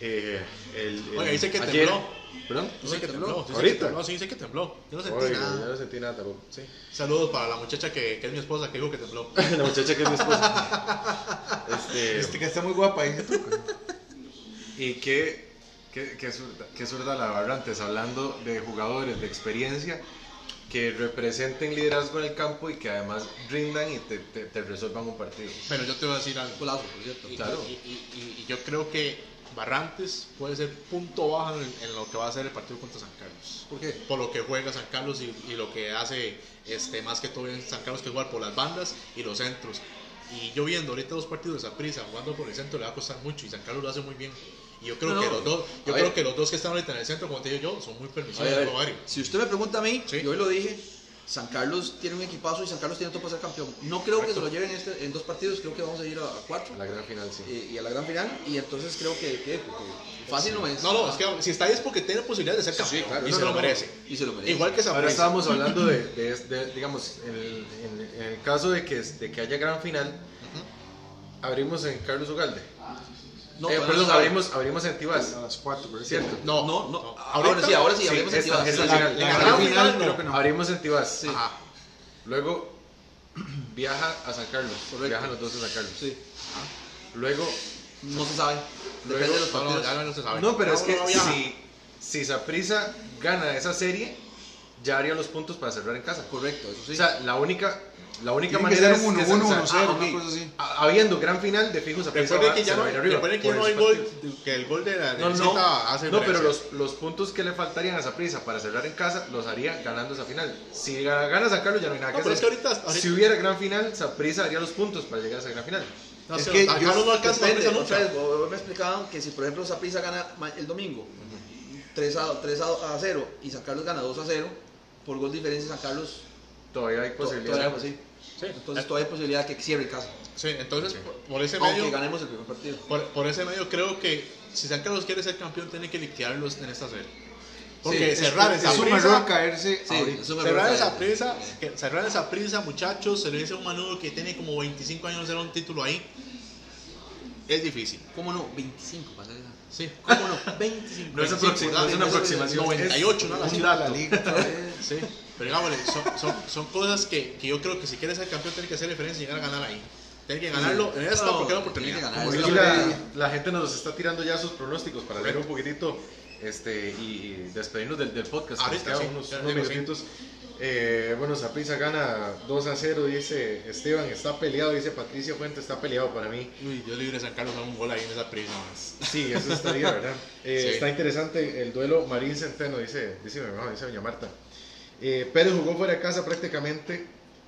Eh, el, el- Oye, dice que ayer- tembló. ¿Perdón? Dice que tembló. dice que ¿Ahorita? tembló, Sí, dice que tembló. Yo no sentí Oye, nada. yo no sentí nada tampoco. Sí. Saludos para la muchacha que, que es mi esposa que dijo que tembló. La muchacha que es mi esposa. Este, Este que está muy guapa ahí. y qué, qué, qué, zurda, qué zurda la Barrantes, hablando de jugadores de experiencia que representen liderazgo en el campo y que además rindan y te, te, te resuelvan un partido. Pero yo te voy a decir algo. Por cierto. Y, Claro. y, y- y- y yo creo que Barrantes puede ser punto bajo en, en lo que va a ser el partido contra San Carlos. ¿Por qué? Por lo que juega San Carlos y, y lo que hace este, más que todo en San Carlos que jugar por las bandas y los centros. Y yo viendo ahorita dos partidos a prisa jugando por el centro le va a costar mucho y San Carlos lo hace muy bien. Y yo creo No, que los dos, yo creo ver. que los dos que están ahorita en el centro, como te digo yo, son muy A permisivos ver, a de ver, jugar. si usted me pregunta a mí, Sí. yo hoy lo dije, San Carlos tiene un equipazo y San Carlos tiene todo para ser campeón. No creo que se lo lleven este, en dos partidos, creo que vamos a ir a, a cuatro A la gran final, sí. y, y a la gran final. Y entonces creo que, que- que fácil no es. No, no, es que si está ahí es porque tiene posibilidad de ser campeón Sí, claro, y no, se no, lo merece. Y se lo merece. Igual que San Ahora estábamos hablando de, de- de, digamos, en el, en- en el caso de que, de que haya gran final, abrimos en Carlos Ugalde. No, Eh, perdón, abrimos, abrimos en Tibás, A las 4, pero ¿cierto? No, No, no. Ahorita- Ahora sí, ahora sí, sí, abrimos en esta- Tibás. Sí. es la- la, la gran gran final, final no. creo que no. Abrimos en Tibás. Sí. Ajá. Luego viaja a San Carlos. Correcto. Viajan los dos a San Carlos. Sí. Luego, No se sabe. Luego- Depende de los No, no, partidos. no se sabe. no, pero es que si, si Saprissa gana esa serie, ya haría los puntos para cerrar en casa. Correcto, eso sí. O sea, la única, la única Tiene que manera ser un es 1-1, que se- o sea, 1-0, ah, una ok. cosa así. Ha- Habiendo gran final de fijos a Recuerden que ya no, hay- recuerden que no hay gol, que el gol de la de No, no, hace no, pero los, los puntos que le faltarían a Saprissa para cerrar en casa los haría ganando esa final. Si ga- gana San Carlos ya no hay nada No, que pero hacer. es que ahorita- ahorita- Si hubiera gran final, Saprissa haría los puntos para llegar a esa gran final. No es que yo- no alcanza a Depende, prisa otra nunca. vez, me explicaban que si por ejemplo Saprissa gana el domingo 3 a, 3 a, a 0 y San Carlos gana 2 a 0, por gol diferencia San Carlos Todavía hay to- posibilidad. todavía, pues, sí. Sí. Entonces todavía hay posibilidad que cierre en casa, Sí, entonces Sí. por- por ese aunque medio, ganemos el primer partido. por, por ese medio creo que si San Carlos quiere ser campeón tiene que liquidarlos en esta serie. Porque Sí, cerrar es, esa es prisa, caerse Sí, es cerrar esa prisa, cerrar esa prisa, muchachos, se le dice a un manudo que tiene como 25 años de hacer un título ahí. Es difícil. ¿Cómo no? 25 pasa esa. Sí. ¿Cómo no? 25. No es, aproxi- no es una aproximación. es 98, ¿no? La ciudad. la liga. Sí, pero digámosle, son, son, son cosas que, que yo creo que si quieres ser campeón tiene que hacer diferencia y llegar a ganar ahí. Tiene que ganarlo en esta No, porque es la oportunidad. ganar. La- la, la gente nos está tirando ya sus pronósticos para leer un poquitito este, y, y despedirnos del, del podcast. Ahorita sí, unos, unos sí. Eh, bueno, Saprissa gana 2 a 0, dice Esteban, está peleado, dice Patricio Fuente, está peleado para mí. Uy, Dios libre San Carlos da un gol ahí en esa prisa más. Sí, eso estaría, ¿verdad? Eh, Sí. Está interesante el duelo Marín Centeno, dice, dice mi mamá, dice doña Marta. Eh, Pérez jugó fuera de casa prácticamente.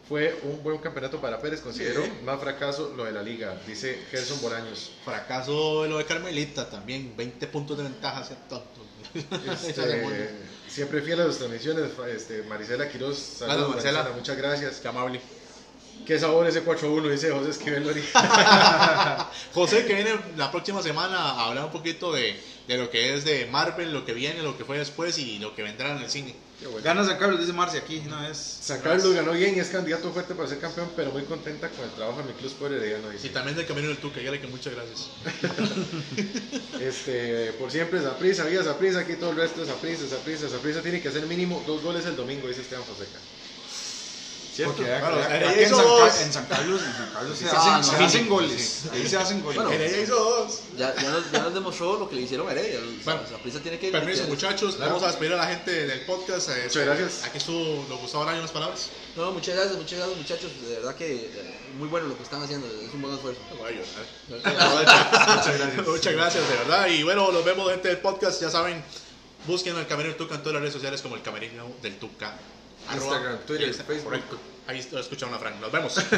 Fue un buen campeonato para Pérez, considero Sí. más fracaso lo de la liga, dice Gerson Bolaños. Fracaso lo de Carmelita también, 20 puntos de ventaja hacia tonto. Este, siempre fiel a las transmisiones, este, Marisela Quiroz, saludos Claro. Marcela, muchas gracias. Qué amable. ¿Qué sabor ese 4-1? Dice José Esquivel Lori. José que viene la próxima semana a hablar un poquito de, de lo que es de Marvel, lo que viene, lo que fue después y lo que vendrá en el cine. Gana San Carlos, dice Marcia aquí una vez. San Carlos ganó bien y es candidato fuerte para ser campeón, pero muy contenta con el trabajo de mi club Sport Herediano. Y también del camino del Tuca, dígale que muchas gracias. Este, por siempre Zaprisa, vida Zaprisa, aquí todo el resto es Zaprisa, Zaprisa, Zaprisa tiene que hacer mínimo dos goles el domingo, dice Esteban Fonseca. ¿Cierto? Porque Claro, Heredia vea que en, hizo San, dos. En San Carlos, en San Carlos se, Sí, hacen, ah, se no, hacen sí, goles. Ahí se hacen goles. Bueno, Heredia hizo dos. Ya, ya, nos, ya nos demostró lo que le hicieron a Heredia. Bueno, Saprissa tiene que Permiso, que- muchachos. Claro. Vamos a despedir a la gente del podcast. Eh, Muchas gracias. Aquí estuvo lo Gustavo Araño, unas palabras. No, muchas gracias, muchas gracias muchachos. De verdad que eh, muy bueno lo que están haciendo. Es un buen esfuerzo. Voy a llorar. Muchas gracias. Muchas gracias, de verdad. Y bueno, nos vemos, gente del podcast. Ya saben, busquen el Camerino del Tuca en todas las redes sociales como el Camerino del Tuca. Instagram, Twitter, Facebook. Ahí escucharon a Frank. Nos vemos.